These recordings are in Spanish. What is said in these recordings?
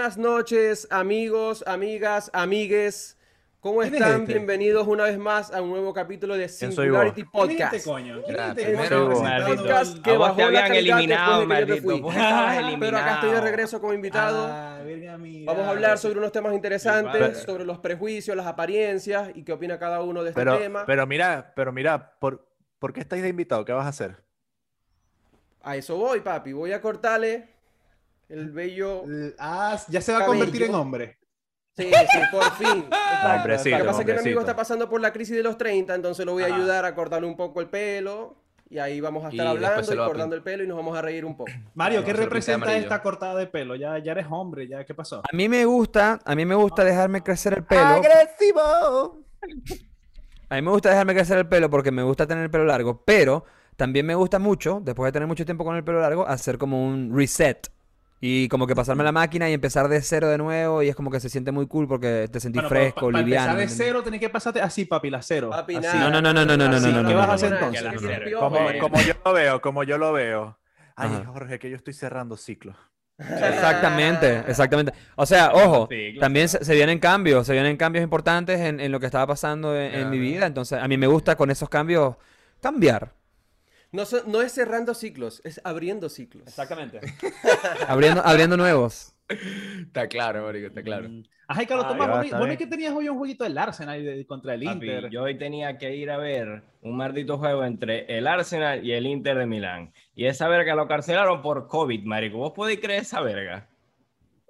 Buenas noches, amigos, amigas, amigues. ¿Cómo ¿Quién es están? este? Bienvenidos una vez más a un nuevo capítulo de soy Singularity vos? ¿Quién es Podcast. este coño? ¿Quién es Ya, este podcast que bajó te la habían calidad eliminado, después de que yo me maldito. fui. Pero acá estoy de regreso como invitado. Ah. Vamos a hablar sobre unos temas interesantes, Vale. sobre los prejuicios, las apariencias y qué opina cada uno de este Pero, tema. pero mira, pero mira, ¿por, ¿por qué estáis de invitado? ¿Qué vas a hacer? A eso voy, papi. Voy a cortarle el bello. Ah, ya se va a convertir en hombre. Sí, sí, por fin. Lo que pasa es que mi amigo está pasando por la crisis de los 30, entonces lo voy a Ajá. ayudar a cortarle un poco el pelo. Y ahí vamos a estar Y hablando y cortando el pelo y nos vamos a reír un poco. Mario, ¿qué representa esta cortada de pelo? Ya, ya eres hombre, ya, ¿qué pasó? A mí me gusta, a mí me gusta dejarme crecer el pelo. ¡Agresivo! A mí me gusta dejarme crecer el pelo porque me gusta tener el pelo largo, pero también me gusta mucho, después de tener mucho tiempo con el pelo largo, hacer como un reset. Y como que pasarme la máquina y empezar de cero de nuevo y es como que se siente muy cool porque te sentís Bueno, fresco, pa- pa liviano. empezar de cero, tenés que pasarte así, papi, la cero. Papi, Así. No, no, no, no, no, no, Así, no, no, ¿qué no, vas a no, hacer no. entonces? Como, yo lo veo, como yo lo veo. Ay, Ajá. Jorge, que yo estoy cerrando ciclos. Exactamente, exactamente. O sea, ojo, Sí, claro. también se, se vienen cambios, se vienen cambios importantes en, en lo que estaba pasando en, en mi vida. Entonces, a mí me gusta con esos cambios cambiar. No, so- no es cerrando ciclos, es abriendo ciclos. Exactamente. abriendo, abriendo nuevos. Está claro, marico, está claro. Mm. Ajá, y Carlos Tomás, ya, ¿vos no- es que tenías hoy un jueguito del Arsenal de- contra el Papi, Inter. yo hoy tenía que ir a ver un maldito juego entre el Arsenal y el Inter de Milán. Y esa verga lo carcelaron por COVID, marico. ¿Vos podéis creer esa verga?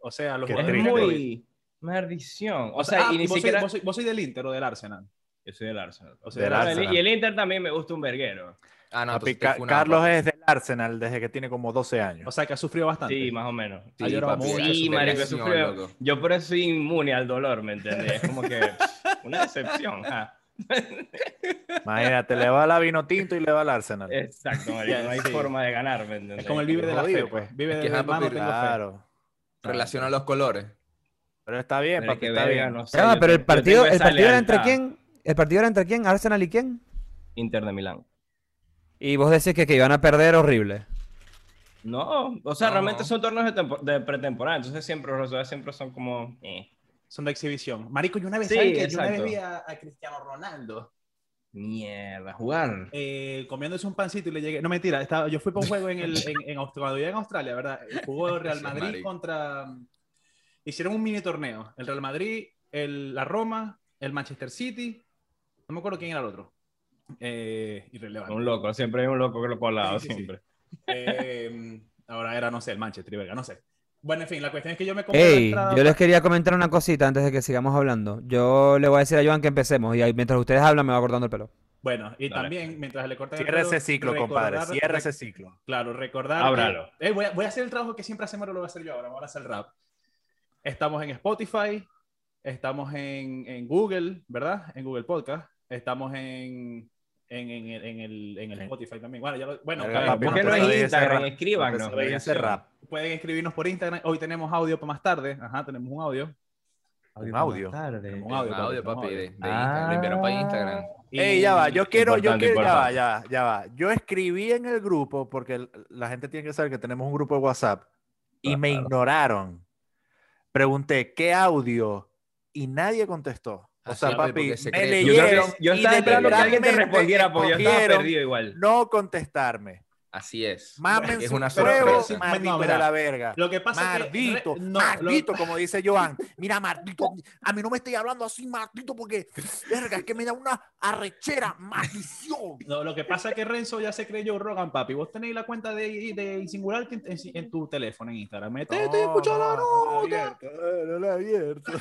O sea, los Es jugadores COVID. muy... Maldición. O O sea, ah, y ni vos, sois- siquiera... vos sois- vos sois del Inter o del Arsenal. Yo soy del Arsenal. O sea, Del del Arsenal. Y el Inter también me gusta un verguero. Ah, no, Papi, Ca- Carlos papi. es del Arsenal desde que tiene como 12 años. O sea, que ha sufrido bastante. Sí, más o menos. Sí, ha llorado papi, Sí, marico, sufrido-. Yo por eso soy inmune al dolor, ¿me entendés? Es como que una decepción. ja. Imagínate, le va a la vino tinto y le va al Arsenal. Exacto, marico. No hay Sí. forma de ganar, ¿me entendés? Es como el vive de la fe, pues. Vive de la mano. Claro. Relaciona los colores. Pero está bien, Pero papi, que está verga, bien. no sé, yo pero el yo partido, el partido era entre quién? ¿El partido era entre quién? ¿Arsenal y quién? Inter de Milán. Y vos decís que, que iban a perder horrible. No, o sea, No. realmente son torneos de, de pretemporada, entonces siempre los resultados siempre son como... eh, Son de exhibición. Marico, yo una vez, Sí, ¿sabes qué? Yo una vez vi a, a Cristiano Ronaldo mierda, jugar. eh, comiéndose un pancito y le llegué. No, mentira, estaba, yo fui para un juego en, el, en, en cuando vivía en Australia, ¿verdad? Jugó Real Madrid contra. Hicieron un mini torneo. El Real Madrid, el, la Roma, el Manchester City. No me acuerdo quién era el otro. Eh, irrelevante. Un loco, siempre hay un loco que lo sí, sí. siempre. Eh, ahora era, no sé, el Manchester verga, no sé. Bueno, en fin, la cuestión es que yo me compré la Ey, entrada yo les quería comentar una cosita antes de que sigamos hablando. Yo le voy a decir a Joan que empecemos y ahí, mientras ustedes hablan me va cortando el pelo. Bueno, y Dale. también, mientras le cortan el Cierra pelo, ese ciclo, compadre. recordar- Cierra ese ciclo. Claro, recordar. Ábralo. que- Eh, voy, a, voy a hacer el trabajo que siempre hacemos, pero lo voy a hacer yo ahora. Ahora hacer el rap. Estamos en Spotify, estamos en, en Google, ¿verdad? En Google Podcast. Estamos en, en, en, el- en el, en el Spotify también. Bueno, ya lo- bueno papi, ¿Por qué no es Instagram? Escríbanos. Rap. pueden escribirnos por Instagram. Hoy tenemos audio para más tarde. Ajá, tenemos un audio. Un audio. Tenemos un Un audio, audio, tenemos papi, de, audio. de Instagram. Lo enviaron para Instagram. Y- Ey, ya va, yo quiero, yo quiero, ya va, ya va, ya va. Yo escribí en el grupo, porque la gente tiene que saber que tenemos un grupo de WhatsApp, y me Claro. ignoraron. Pregunté, ¿qué audio? Y nadie contestó. O sea, papi, se me Yo, leyeron yo y estaba esperando que alguien te respondiera porque yo estaba perdido igual. No contestarme. Así es. Mamen Es una sorpresa. maldito No, de la verga. Lo que pasa Maldito, es que. no, lo- maldito, como dice Joan. Mira, maldito, a mí no me estoy hablando así, maldito, porque, verga, es que me da una arrechera, maldición. No, lo que pasa es que Renzo ya se creyó Rogan, papi. Vos tenéis la cuenta de, de Singularity en, en- en tu teléfono, en Instagram. No, escucha la no, no nota. la he abierto, eh, no la he abierto.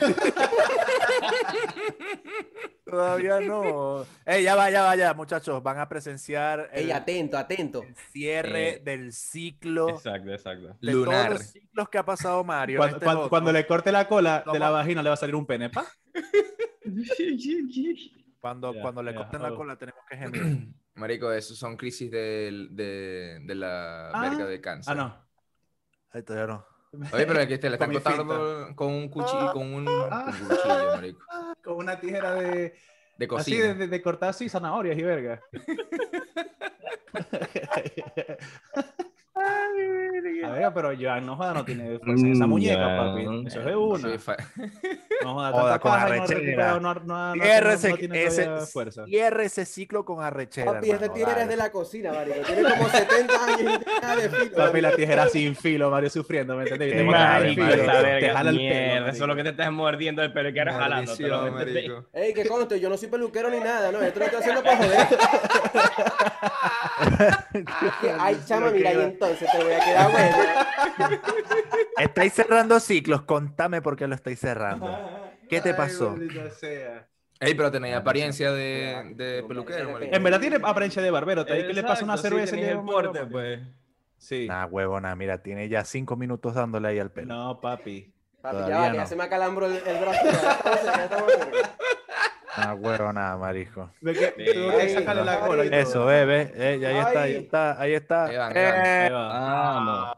Todavía no. Ey, ya va, ya va, ya, muchachos. Van a presenciar el Ey, atento, atento. Cierre Eh, del ciclo Exacto, exacto. de Lunar. todos los ciclos que ha pasado Mario. Cuando, este cuando- cuando le corte la cola de la vagina, le va a salir un pene, pa. Cuando, Ya, cuando le ya, corten la oh. cola tenemos que gemir. Marico, esos son crisis del- de, de la Ah. verga de cáncer. Ah, no. Ay, todavía no. Oye, pero que te la están cortando con un cuchillo, con un, Ah. con un cuchillo, marico. Con una tijera de. De Así de, de- de cortar así zanahorias y verga. A ver, pero Joan no joda, no tiene fuerza en esa Mm, muñeca, papi. Eso es de una. No joda, Joda, con arrechera. no, no, no, no, Cierre ese, ciclo con arrechera. Papi, este tigre dale. es de la cocina, marico. Tiene como 70 años de filo. Papi, la tijera sin filo, Mario, sufriendo, ¿me entiendes? Te jala el pelo, mierda, eso es lo que te estás mordiendo el pelo y quieres jalando. Maldición, marico. Ey, que conste, yo no soy peluquero ni nada, ¿no? Esto lo estoy haciendo para joder. Ay, chama, mira, y entonces te voy a quedar bueno. Estáis cerrando ciclos, contame por qué lo estáis cerrando. ¿Qué te pasó? Ey, pero tenéis apariencia de, de peluquero, marico. En verdad tiene apariencia de barbero. ¿Te que le pasa una cerveza y el porte, pues. Sí. Nah, huevona, mira, tiene ya cinco minutos dándole ahí al pelo. No, papi. Papi, ya va, que ya no. se me acalambro el, el brazo. Ya estamos cerca, ya estamos Nah, huevona, marico. Ve que Sí. tuvo que sacarle la cola y todo. Eso, bebé. Eh, ya ahí está, ahí está, ahí está. Ahí van, Eh, ahí van. Vamos.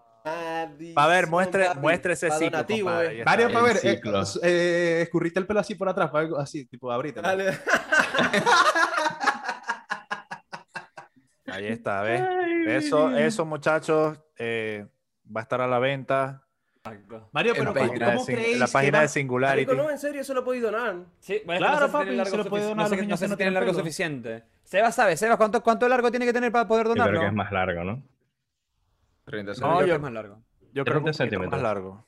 A ver, muestre, papi. muestre ese ciclo, compadre, eh. para ver, eh, ciclo. eh, escurriste el pelo así por atrás, para algo así, tipo, abrítelo. Dale. Ahí está, ¿ves? Eso, eso, muchachos, eh, va a estar a la venta. Mario, pero ¿cómo, creéis la que página va- de Singularity. Marico, no, en serio, eso lo podéis donar. Sí, bueno, es que Claro, no papi, se lo puede donar no sé, los no niños sé que si no tiene largo pelo. suficiente. Sebas sabe, Sebas, ¿cuánto, ¿cuánto largo tiene que tener para poder Yo creo que donarlo? es más largo, ¿no? 30 No, Yo creo que es más largo. Yo creo que 30 un poquito centímetros. más largo.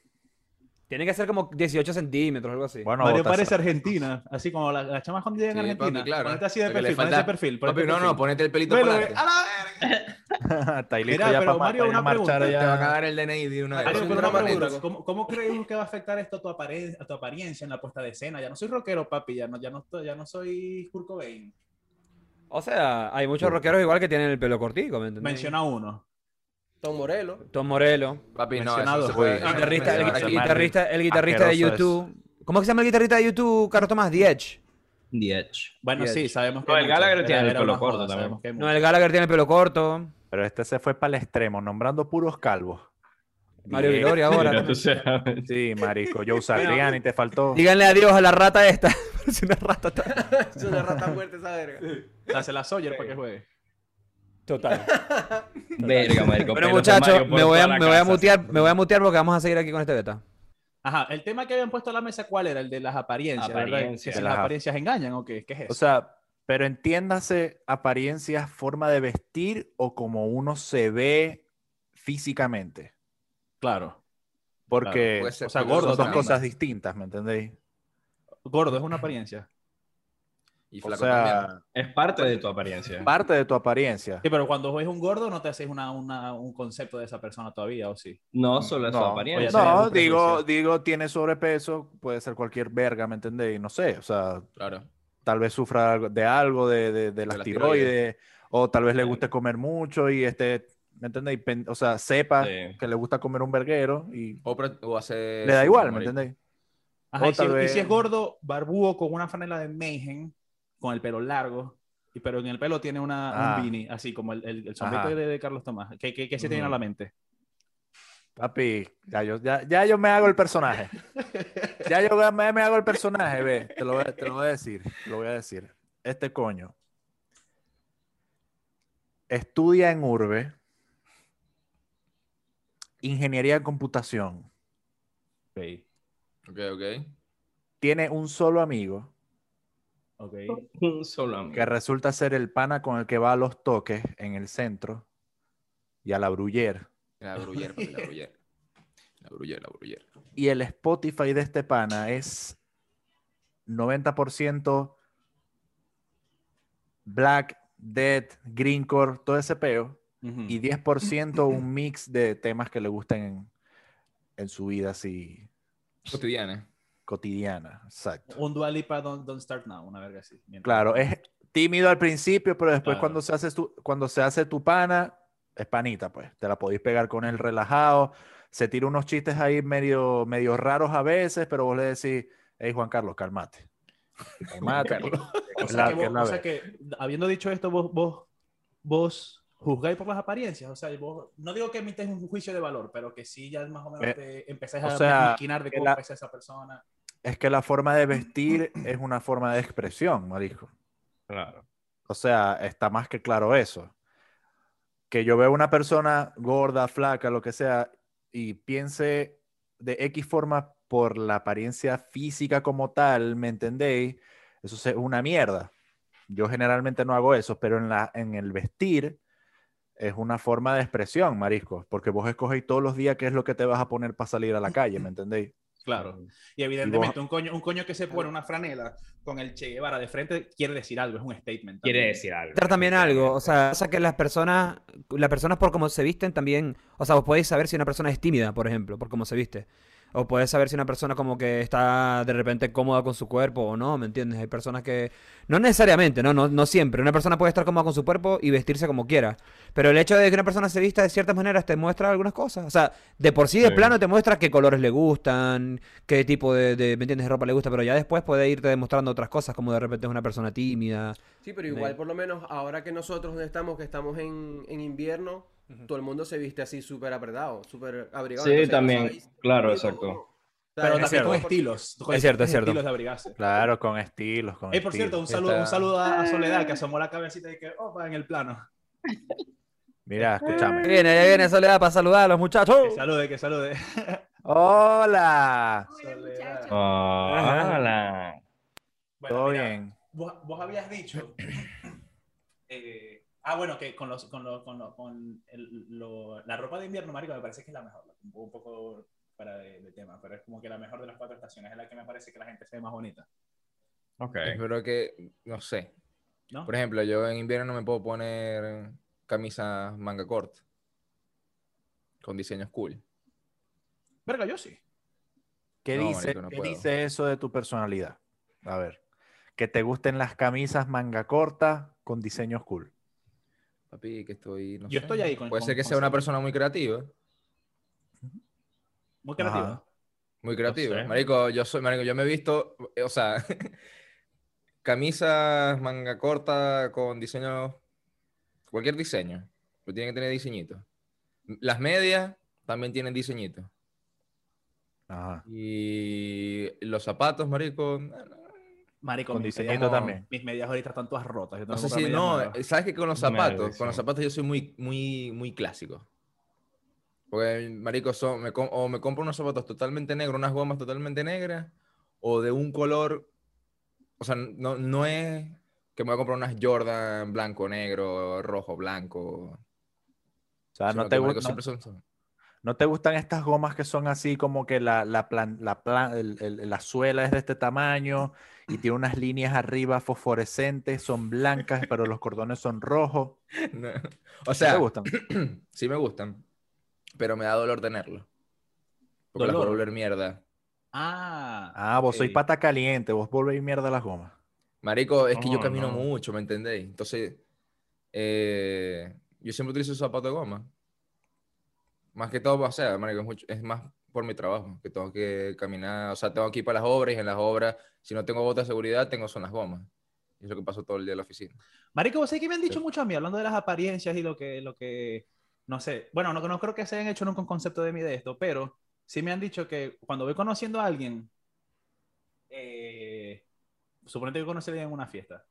Tiene que ser como 18 centímetros, algo así. Bueno, Mario parece Argentina, así como la, la chama cuando llega en Sí, Argentina. papi, claro. Ponete así de Porque perfil, falta- ponete de perfil. ponete Papi, no, perfil. no, ponete el pelito Velo, para a la verga. está ahí listo Mira, ya pero para, Mario, una marchar pregunta. Te van a ya. dar el DNI de una vez. Mario, pero un una pregunta. ¿cómo, ¿cómo crees que va a afectar esto a tu, apare- a tu apariencia en la puesta de escena? Ya no soy rockero, papi, ya no, ya no, estoy- ya no soy Kurt Cobain. O sea, hay muchos rockeros igual que tienen el pelo cortico, ¿me entiendes? Menciona uno. Tom Morello. Tom Morello. Papi, no, Mencionado. puede- Uy, El guitarrista, el, guitarrista, el guitarrista de YouTube. ¿Cómo es que se llama el guitarrista de YouTube, Carlos Tomás? The Edge. The Edge. Bueno, sí, sabemos que. No, el. Gallagher tiene el pelo corto también. sabemos que hay No, el Gallagher tiene el pelo corto. Pero este se fue para el extremo, nombrando puros calvos. Mario. Viloria ahora. Sí, marico. Joe Satriani te faltó. Díganle adiós a la rata esta. Es una rata Es una rata muerta esa verga. Dásela a Sawyer para que juegue. Total. Verga, marico. De muchachos, me voy, a, me voy mutear, me voy a mutear porque vamos a seguir aquí con este beta. Ajá, el tema que habían puesto a la mesa, ¿cuál era? El de las apariencias, ¿verdad? Apariencias. Las las ap- apariencias engañan o qué, ¿qué es eso? O sea, pero entiéndase apariencias, forma de vestir o como uno se ve físicamente. claro. Porque ser- o sea, gordo son dos cosas distintas, ¿me entendéis? Gordo es una apariencia. Y O sea, Es parte de tu apariencia. parte de tu apariencia. Sí, pero cuando ves un gordo no te haces una, una- un concepto de esa persona todavía, ¿o sí? No solo es su No, apariencia. Oye, No, digo, digo, tiene sobrepeso, puede ser cualquier verga, ¿me entendéis? No sé, o sea, Claro. tal vez sufra de algo, de, de, de las las tiroides, tiroides. o tal vez le guste comer mucho y este, ¿me entendéis? Pen- O sea, sepa Sí. que le gusta comer un verguero y O, o hacer. le da igual, ¿me entendéis? Y, si, tal y vez- si es gordo, barbúo, con una franela de Mayhem, con el pelo largo, y pero en el pelo tiene una, Ah. un beanie, así como el, el, el sombrero de, de Carlos Tomás. ¿Qué, qué, qué se te viene a la mente? Papi, ya yo, ya, ya yo me hago el personaje. Ya yo me, me hago el personaje, ve. Te lo, voy, a- te lo voy a decir. Te lo voy a decir. Este coño estudia en Urbe ingeniería en computación. Ok, Ok, ok. Tiene un solo amigo ok. Un solo amigo. que resulta ser el pana con el que va a los toques en el centro y a la Bruyer. La bruller, papi, la bruller. La bruller, la bruller. Y el Spotify de este pana es 90% Black, Dead, Greencore, todo ese peo. Ujú. Y 10% un mix de temas que le gustan en, en su vida así Cotidiana. Cotidiana. Exacto. Un Dua Lipa Don't, Don't Start Now, una verga así. Mientras- Claro, es tímido al principio, pero después Claro. cuando, se hace tu, cuando se hace tu pana, es panita, pues. Te la podéis pegar con él relajado. Se tira unos chistes ahí medio, medio raros a veces, pero vos le decís, hey Juan Carlos. Cálmate. Carlos. O sea, que, vos- o sea que, habiendo dicho esto, vos, vos, vos juzgáis por las apariencias. O sea, vos, no digo que emites un juicio de valor, pero que sí ya más o menos Eh, te empezáis o a sea, maquinar de cómo la- es esa persona. Es que la forma de vestir es una forma de expresión, marico. Claro. O sea, está más que claro eso. que yo veo una persona gorda, flaca, lo que sea, y piense de X forma por la apariencia física como tal, ¿me entendéis? Eso es una mierda. Yo generalmente no hago eso, pero en, la, en el vestir es una forma de expresión, marisco, porque vos escogéis todos los días qué es lo que te vas a poner para salir a la calle, ¿me entendéis? Claro. Y evidentemente un coño, un coño que se pone una franela con el Che Guevara de frente quiere decir algo, es un statement. Quiere decir algo. Dar también algo, o sea, pasa que las personas, las personas por cómo se visten también, o sea, vos podéis saber si una persona es tímida, por ejemplo, por cómo se viste. O puedes saber si una persona como que está de repente cómoda con su cuerpo o no, ¿me entiendes? Hay personas que... No necesariamente, ¿no? No, no siempre. Una persona puede estar cómoda con su cuerpo y vestirse como quiera. Pero el hecho de que una persona se vista de ciertas maneras te muestra algunas cosas. O sea, de por sí de Sí. plano te muestra qué colores le gustan, qué tipo de, de, ¿me entiendes? de ropa le gusta, pero ya después puede irte demostrando otras cosas, como de repente es una persona tímida. Sí, pero igual por lo menos ahora que nosotros estamos, que estamos en, en invierno, todo el mundo se viste así súper apretado, súper abrigado. Sí, entonces también, sabéis claro, exacto. Pero es también con estilos. con Es cierto, es cierto. Estilos de abrigarse. Claro, con estilos, con Ey, por cierto, un saludo, un saludo a, Soledad que asomó la cabecita y que, opa, en el plano. Mira, escúchame. Viene, ya viene Soledad para saludar a los muchachos. Que salude, que salude. Hola. Soledad. Hola. Bueno, ¿Todo mira, bien? Vos, vos habías dicho. eh, ah, bueno, que con, los, con, los, con, los- con el- lo- la ropa de invierno, Marico, me parece que es la mejor. Un poco, un poco para de, de tema, pero es como que la mejor de las cuatro estaciones. Es la que me parece que la gente se ve más bonita. Ok. Pero que, no sé. ¿No? Por ejemplo, yo en invierno no me puedo poner camisa manga corta. Con diseños cool. Verga, yo sí. ¿Qué, No, dice, marico, no qué dice eso de tu personalidad? A ver. Que te gusten las camisas manga corta con diseños cool. Papi, que estoy. No Yo sé. estoy ahí con- Puede con- ser que con sea una persona muy creativa. Muy creativa. Ajá. Muy creativa. sé. Marico, yo soy, marico, yo me he visto, o sea, camisas manga corta con diseño, cualquier diseño, pero tiene que tener diseñito. Las medias también tienen diseñito. Ajá. Y los zapatos, marico, no, no, Marico, Con mis diseñito medias- también. Mis medias ahorita están todas rotas. Yo no sé si, no, nuevas. sabes que con los zapatos, con los zapatos yo soy muy, muy, muy clásico. Porque, marico, son, me o me compro unos zapatos totalmente negros, unas gomas totalmente negras, o de un color, o sea, no, no es que me voy a comprar unas Jordan blanco, negro, rojo, blanco. O sea, no te, marico, no- son- ¿no te gustan estas gomas que son así como que la, la, plan- la, plan- el- el- la suela es de este tamaño y tiene unas líneas arriba fosforescentes, son blancas, pero los cordones son rojos? No. O ¿No sea, te gustan? sí me gustan, pero me da dolor tenerlo. Porque las ¿Dolor? a volver mierda. Ah. Ah, vos sois ok. pata caliente, vos volvéis mierda las gomas. Marico, es que yo No, camino no. mucho, ¿me entendéis? Entonces, eh, yo siempre utilizo zapatos de goma. Más que todo, o sea, marico, es, mucho- es más por mi trabajo, que tengo que caminar, o sea, tengo que ir para las obras y en las obras, si no tengo botas de seguridad, tengo son las gomas. Y es lo que paso todo el día en la oficina. Marico, ¿vos sabés que me han dicho Sí. mucho a mí, hablando de las apariencias y lo que, lo que, no sé, bueno, no, no creo que se hayan hecho nunca un concepto de mí de esto, pero sí me han dicho que cuando voy conociendo a alguien, eh, suponete que conocí a alguien en una fiesta,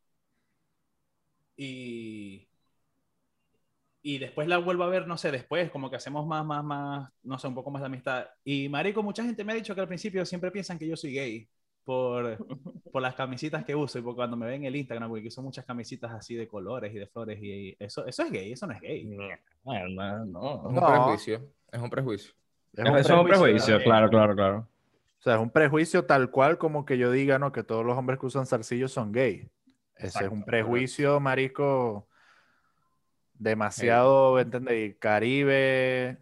y, y después la vuelvo a ver, no sé, después, como que hacemos más, más, más, no sé, un poco más de amistad. Y Marico, mucha gente me ha dicho que al principio siempre piensan que yo soy gay. Por, por las camisitas que uso y por cuando me ven en el Instagram, porque uso muchas camisitas así de colores y de flores y eso, eso es gay, eso no es gay. No, no, no. Es un prejuicio, es un prejuicio. Es Eso es un prejuicio, claro, claro, claro. O sea, es un prejuicio tal cual como que yo diga, ¿no? Que todos los hombres que usan zarcillos son gay. Ese es Exacto, un prejuicio, marico, demasiado, ¿entendéis? Caribe,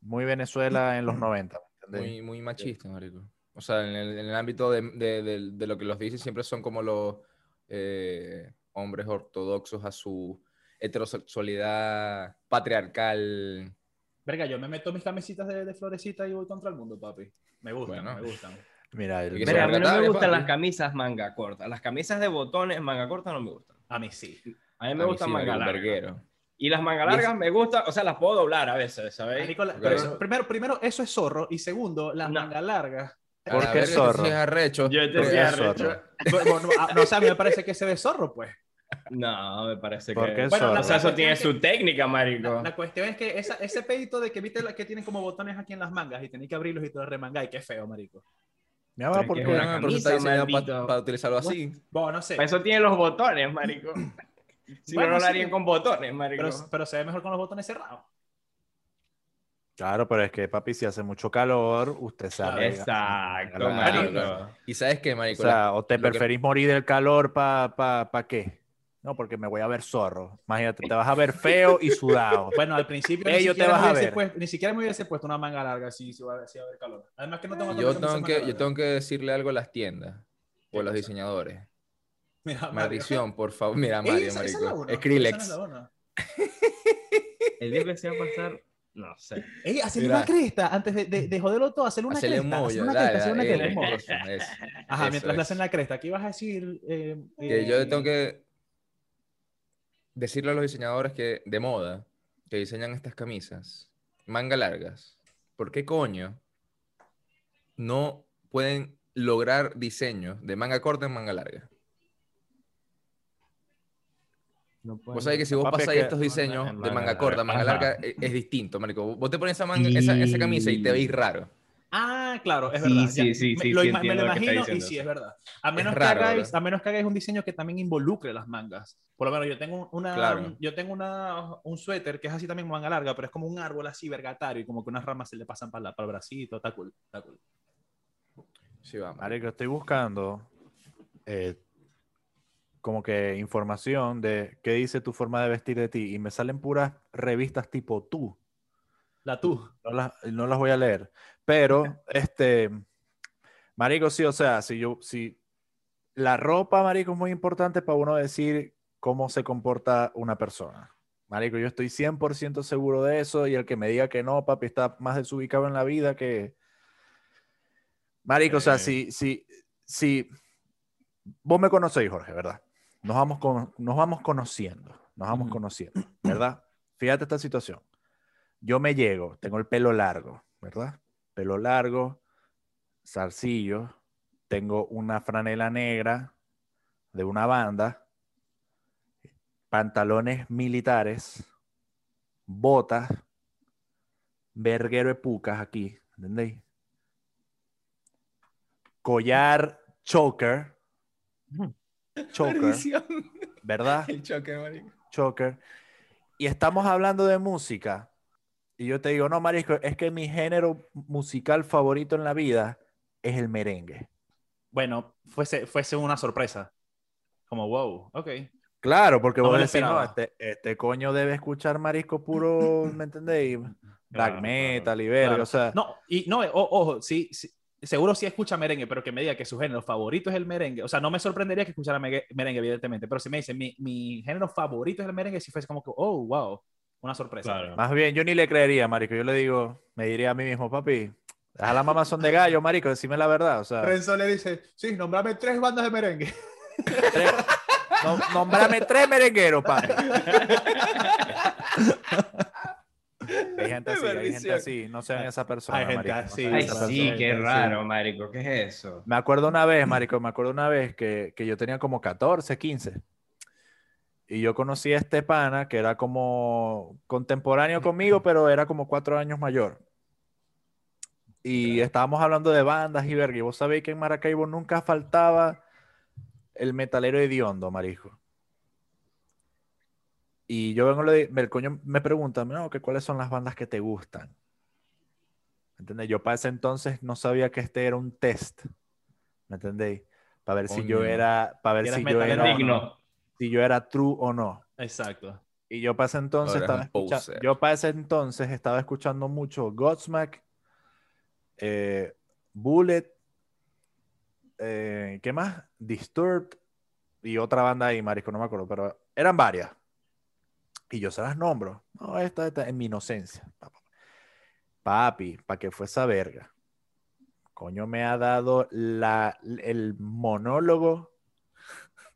muy Venezuela en los 90, ¿me entendéis? Muy, muy machista, marico. O sea, en el, en el ámbito de, de- de- de lo que los dicen siempre son como los eh, hombres ortodoxos a su heterosexualidad patriarcal. Verga, yo me meto mis camisitas de, de florecita y voy contra el mundo, papi. Me gustan, Bueno. me gustan. Mira, el- a mí no me gustan papi. las camisas manga cortas. Las camisas de botones manga corta no me gustan. A mí sí. A mí me A mí gustan sí, manga verguero. Y las manga Y es- largas me gustan, o sea, las puedo doblar a veces, eso- primero, primero, eso es zorro. Y segundo, las No. mangas largas. ¿Por A la qué verga, zorro? es arrecho. Yo te ¿Por sí qué arrecho. zorro? Bueno, no, ah, no, o sea, a mí me parece que se ve zorro, pues. No, me parece ¿Por que. Bueno, zorro? o sea, eso tiene Es que- su técnica, marico. La, la cuestión es que esa- ese pedito de que viste la que tienen como botones aquí en las mangas y tenéis que abrirlos y todo remangar, y qué feo, marico. Mi mamá, Pero ¿por es qué? que una camisa, diseñado maldito. para utilizarlo así. Bueno, no sé. Para eso tiene los botones, marico. Si Bueno, no, no lo sí. harían con botones, marico. Pero, pero se ve mejor con los botones cerrados. Claro, pero es que, papi, si hace mucho calor, usted sabe. Exacto, marico. ¿Y sabes qué, O marico? sea, o te que- preferís morir del calor para pa, pa qué? No, porque me voy a ver zorro. Imagínate, te vas a ver feo y sudado. Bueno, al principio ni, te siquiera vas me a hubiese ver. puesto, ni siquiera me hubiese puesto una manga larga si, si, va, si va a haber calor. Además que no tengo yo, tengo que, yo tengo que decirle algo a las tiendas o a los diseñadores. Mira, Mario. Maldición, por favor. Mira, Mario, esa- esa es la marico. uno. Skrillex. Esa no es la uno. El día que se va a pasar, no sé. Ey, hacerle Mira. una cresta antes de, de, de joderlo todo, hacerle una Hacerle un cresta. hacerle mollo. una dale, cresta, hacerle una dale, cresta. eso, un mollo. eso. Ajá, Eso mientras le hacen la cresta. ¿Qué ibas a decir? Eh, Que eh, yo tengo que decirle a los diseñadores que de moda que diseñan estas camisas manga largas, ¿por qué coño no pueden lograr diseños de manga corta en manga larga? No Vos sabés que si vos pasáis que- estos diseños de manga corta, manga larga. es, es distinto, marico. Vos te pones esa, manga, esa, esa camisa y te veis raro. Ah, claro, es Sí, verdad. sí, sí, sí, lo, sí, ima- me lo lo imagino y diciendo. sí, es verdad. A menos, raro, que hagáis, ¿verdad? a menos que hagáis un diseño que también involucre las mangas. Por lo menos yo tengo una, Claro. yo tengo una, un suéter que es así también manga larga, pero es como un árbol así vergatario y como que unas ramas se le pasan para, la- para el bracito. Está cool, está cool. Sí, va, marico. Marico, estoy buscando eh, como que información de qué dice tu forma de vestir de ti y me salen puras revistas tipo tú. La tú. No las, no las voy a leer. Pero, este, marico, sí, o sea, si yo, si la ropa, marico, es muy importante para uno decir cómo se comporta una persona. Marico, yo estoy 100% seguro de eso y el que me diga que no, papi, está más desubicado en la vida que... Marico, o sea, si, si, si... Vos me conocéis, Jorge, ¿verdad? Nos vamos, con, nos vamos conociendo, nos vamos conociendo, ¿verdad? Fíjate esta situación. Yo me llego, tengo el pelo largo, ¿verdad? Pelo largo, zarcillo, tengo una franela negra de una banda, pantalones militares, botas, verguero de pucas aquí, ¿entendéis? Collar choker, choker. ¿verdad? El choque, marico. choker. Y estamos hablando de música. Y yo te digo, no, Marisco, es que mi género musical favorito en la vida es el merengue. Bueno, fuese, fuese una sorpresa. Como, wow, ok. Claro, porque No vos decís, no, este, este coño debe escuchar marisco puro, ¿me entendéis? Black Claro, metal y verga, Claro. o sea, No, y no, ojo, sí, sí, seguro sí escucha merengue, pero que me diga que su género favorito es el merengue. O sea, no me sorprendería que escuchara merengue, evidentemente, pero si me dice mi, mi género favorito es el merengue, si fuese como que, oh, wow, una sorpresa. Claro. más bien, yo ni le creería, marico, yo le digo, me diría a mí mismo, papi, deja la mamá son de gallo, marico, decime la verdad, o sea, Renzo le dice, sí, nombrame tres bandas de merengue. tres- no- nombrame tres merengueros, papi. Hay gente así, hay gente así, no sean esa persona, Hay gente marico, no así, sean Ay, sí, persona. qué raro, marico. ¿Qué es eso? Me acuerdo una vez, marico, me acuerdo una vez que, que yo tenía como 14, 15. Y yo conocí a este pana que era como contemporáneo conmigo, pero era como cuatro años mayor. Y estábamos hablando de bandas y verga. Y vos sabéis que en Maracaibo nunca faltaba el metalero hediondo, marico. Y yo vengo, le- el coño me pregunta, no, que cuáles son las bandas que te gustan. ¿Entendés? Yo para ese entonces no sabía que este era un test. ¿Me entendéis? Para ver si yo era, para ver si yo era, Digno. si yo era true o no. Exacto. Y yo para ese entonces Ahora estaba es yo para ese entonces estaba escuchando mucho Godsmack, eh, Bullet, eh, ¿qué más? Disturbed y otra banda ahí, marico, no me acuerdo, pero eran varias. Y yo se las nombro. No, esta, esta, en mi inocencia. Papi, para que fue esa verga. Coño, me ha dado la, el monólogo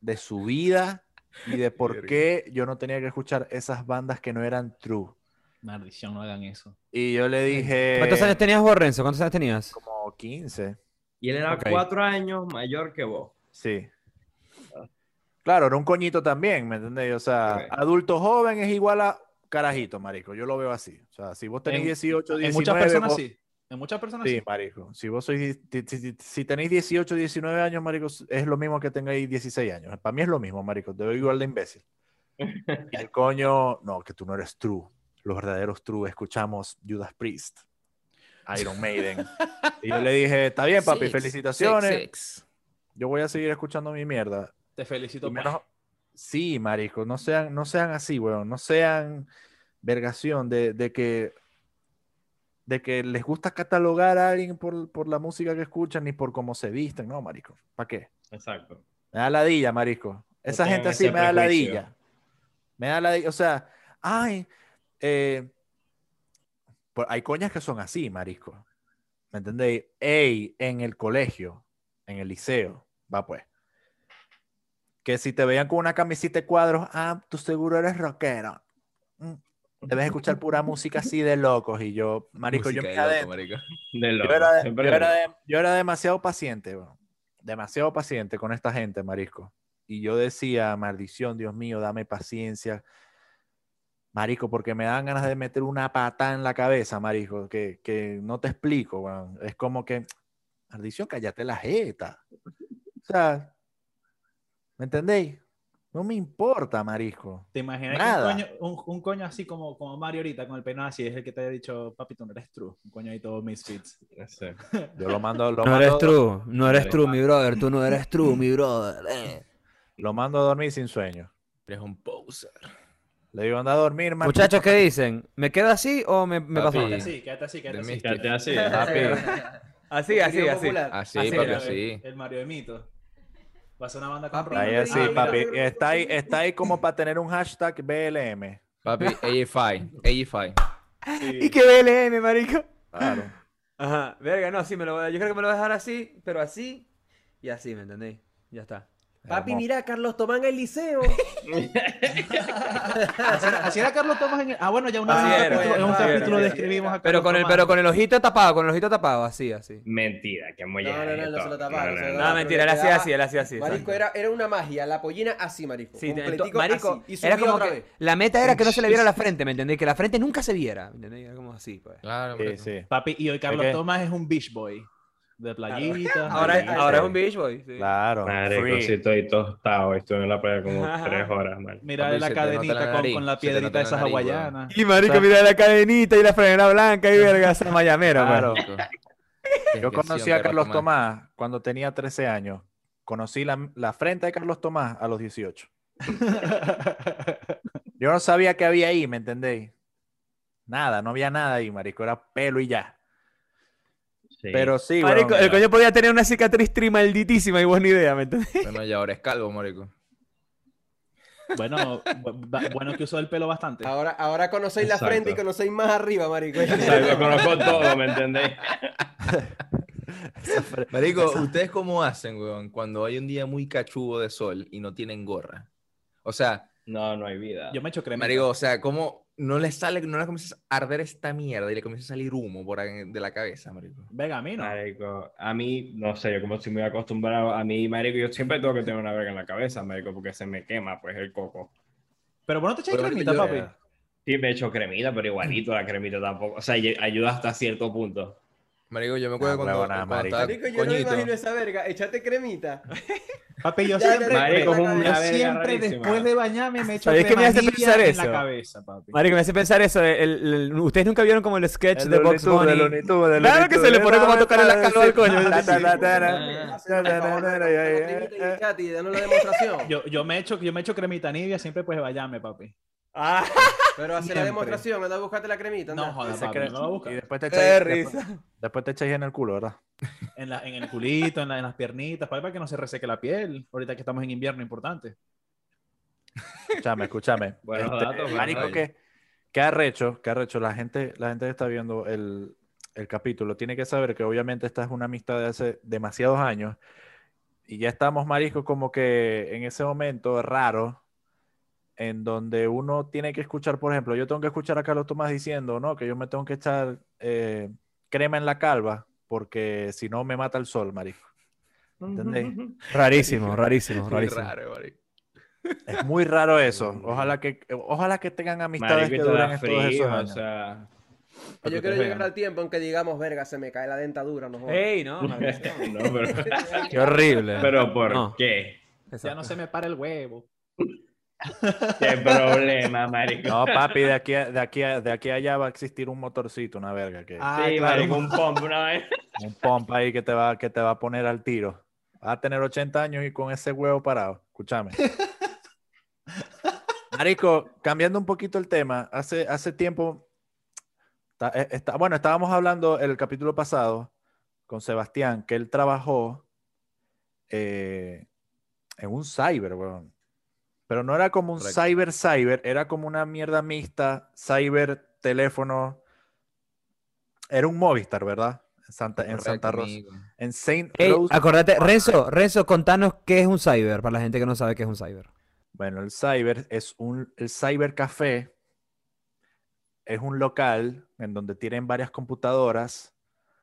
de su vida y de por qué yo no tenía que escuchar esas bandas que no eran true. Maldición, no hagan eso. Y yo le dije. ¿Cuántos años tenías vos, Renzo? ¿Cuántos años tenías? Como 15. Y él era Ok. cuatro años mayor que vos. Sí. Claro, era un coñito también, ¿me entendéis? O sea, Ok. adulto joven es igual a carajito, marico. Yo lo veo así. O sea, si vos tenés En- 18, 19... En muchas personas vos- sí. En muchas personas Sí, sí. marico. Si vos sois, si- si tenéis 18, 19 años, marico, es lo mismo que tengáis 16 años. Para mí es lo mismo, marico. Te veo igual de imbécil. Y el coño, no, que tú no eres true. Los verdaderos true escuchamos Judas Priest, Iron Maiden. y yo le dije, está bien, papi, Six, felicitaciones. six, six. Yo voy a seguir escuchando mi mierda. Te felicito. Y pues. menos- Sí, marico, no sean, no sean así, weón. No sean vergación de, de que de que les gusta catalogar a alguien por, por la música que escuchan ni por cómo se visten. No, marico. ¿Para qué? Exacto. Me da ladilla, marico. Esa gente así me da ladilla. Me da ladilla. O sea, ay, eh, pues hay coñas que son así, marico. ¿Me entendéis? Ey, en el colegio, en el liceo, va pues. Que si te veían con una camisita de cuadros, ah, tú seguro eres rockero. Mm, Debes escuchar pura música así de locos. Y yo, marico, yo me de loco, adentro. marico. De Yo loco, era, yo era loco. de- yo era demasiado paciente, demasiado paciente con esta gente, marisco. Y yo decía, maldición, Dios mío, dame paciencia. Marico, porque me dan ganas de meter una patada en la cabeza, marico, que, que no te explico. Es como que, maldición, cállate la jeta. O sea, ¿me entendéis? No me importa, marisco. ¿Te imaginas Nada. que un coño, un, un coño así como, como Mario ahorita con el peinado así es el que te haya dicho, papi, tú no eres true? Un coño ahí todo misfits. Sí. Yo lo mando, lo No mando- eres true, no eres true, mi brother. Tú no eres true, mi brother. eh. lo mando a dormir sin sueño. Eres un poser. Le digo, anda a dormir, man. Muchachos, ¿qué dicen? ¿Me quedo así o me, me paso? Quédate así, quédate así, quédate así. Quédate así. Papi. Así, así, así. Así, Así, papi, el- así. El Mario de Mito. Va a ser una banda con Papi, rock. Ahí mira. papi. Está ahí, está ahí como para tener un hashtag BLM. Papi, AFI. AFI. Sí. Y que BLM, marico. Claro. Ajá, verga, no, sí, me lo voy a- yo creo que me lo voy a dejar así, pero así y así, ¿me entendéis? Ya está. Papi, Hermoso. mira, Carlos Tomán en el liceo. Así era, así era Carlos Tomás en el... Ah, bueno, ya una Así vez en un era, capítulo, en un así era, capítulo así era. describimos a Pero Carlos con el, Tomás. pero con el ojito tapado, con el ojito tapado, así, así. Mentira, que muy No, no, no, no se lo tapaba, no mentira, él pero hacía le así, él hacía así. Marico, exacto. era, era una magia, la pollina así, marico. Sí, completico así, y era como otra que vez. la meta era que no se le viera la frente, ¿me entendéis? Que la frente nunca se viera, ¿me entendéis? Era como así, pues. Claro, Sí, sí. Papi, y hoy Carlos Tomás es un beach boy. De playita. Ahora, Ahí- ahí ahora es un beach boy. sí. Claro. Sí, estoy tostado. Estuve en la playa como tres horas, man. Mira Papi, la cadenita la con, nariz, con la piedrita esa hawaiana. Y marico, O sea- mira la cadenita y la franela blanca y verga, esa mayamera, Claro. pues. Marico. Yo conocí a Carlos Tomás. Tomás cuando tenía 13 años. Conocí la, la frente de Carlos Tomás a los 18. Yo no sabía qué había ahí, ¿me entendéis? Nada, no había nada ahí, marico. Era pelo y ya. Sí. Pero sí, Marico, el coño podía tener una cicatriz trimalditísima y buena idea, ¿me entendés? Bueno, y ahora es calvo, marico. Bueno, bu- bu- bueno que usó el pelo bastante. Ahora, ahora conocéis la Exacto. frente y conocéis más arriba, marico. O sea, yo conozco todo, ¿me entendéis? Marico, ¿ustedes cómo hacen, weón, cuando hay un día muy cachudo de sol y no tienen gorra? O sea, No, no hay vida. Yo me echo crema. marico, o sea, ¿cómo no les sale, no les comienza a arder esta mierda y le comienza a salir humo por ahí de la cabeza, marico? Venga, a mí no. Marico, a mí, no sé, yo como estoy muy acostumbrado, a mí, marico, yo siempre tengo que tener una verga en la cabeza, marico, porque se me quema, pues, el coco. Pero vos no te echáis cremita, yo- papi. Sí, me he hecho cremita, pero igualito la cremita tampoco. O sea, ayuda hasta cierto punto. Marico, yo me acuerdo Ah, cuando, marico. estaba Marico, yo no me imagino esa verga. Echate cremita. Papi, yo siempre, Marico, yo siempre después de bañarme me echo ¿Sabéis qué crema me hace Nivea pensar en eso? la cabeza, papi. Marico, me hace pensar eso. el- el- Ustedes nunca vieron como el sketch El de Box Bunny. Claro que se le pone como a la al coño. Ta, ta, ta, Ah. Danos la demostración. Yo, yo me echo, yo me echo cremita nivia siempre pues de bañarme, papi. Ah, Pero hace Siempre. la demostración, anda a buscarte la cremita. No anda. jodas, Ese papi, cre- no. Y después te echáis, después, después te echáis en el culo, ¿verdad? En, la, en el culito, en, la- en las piernitas, para que no se reseque la piel. Ahorita que estamos en invierno, importante. Escúchame, escúchame. Buenos Este, datos, marico, que, que arrecho, que arrecho. La gente, la gente que está viendo el, el capítulo tiene que saber que obviamente esta es una amistad de hace demasiados años y ya estamos, marisco, como que en ese momento raro en donde uno tiene que escuchar, por ejemplo, yo tengo que escuchar a Carlos Tomás diciendo, ¿no? Que yo me tengo que echar eh, crema en la calva porque si no me mata el sol, marisco. ¿Entendéis? Rarísimo, rarísimo, Muy rarísimo. raro, marico. Es muy raro eso. Ojalá que, ojalá que tengan amistades Marico, que duren estos esos frío, o años. sea... Para Yo quiero llegar al tiempo en que digamos, verga, se me cae la dentadura, no jodas. ¡Ey, no! maldición. No, pero, ¡Qué horrible! pero ¿por No. qué? Ya no se me para el huevo. ¿Qué problema, marico? No, papi, de aquí, a- de, aquí a- de aquí a allá va a existir un motorcito, una verga, que, Ah, sí, claro. marico, un pomp, una vaina. un pompa ahí que te, va, que te va a poner al tiro. Vas a tener 80 años y con ese huevo parado. Escúchame. Marico, cambiando un poquito el tema, hace, hace tiempo, eh, está- bueno, estábamos hablando el capítulo pasado con Sebastián, que él trabajó eh, en un cyber, weón. Pero no era como un Correcto. cyber cyber, era como una mierda mixta, cyber, teléfono. Era un Movistar, ¿verdad? En Santa, en Santa Rosa. amigo. En Saint Ey, Rose. acordate, Renzo, Renzo, contanos qué es un cyber, para la gente que no sabe qué es un cyber. Bueno, el cyber es un, el cyber café es un local en donde tienen varias computadoras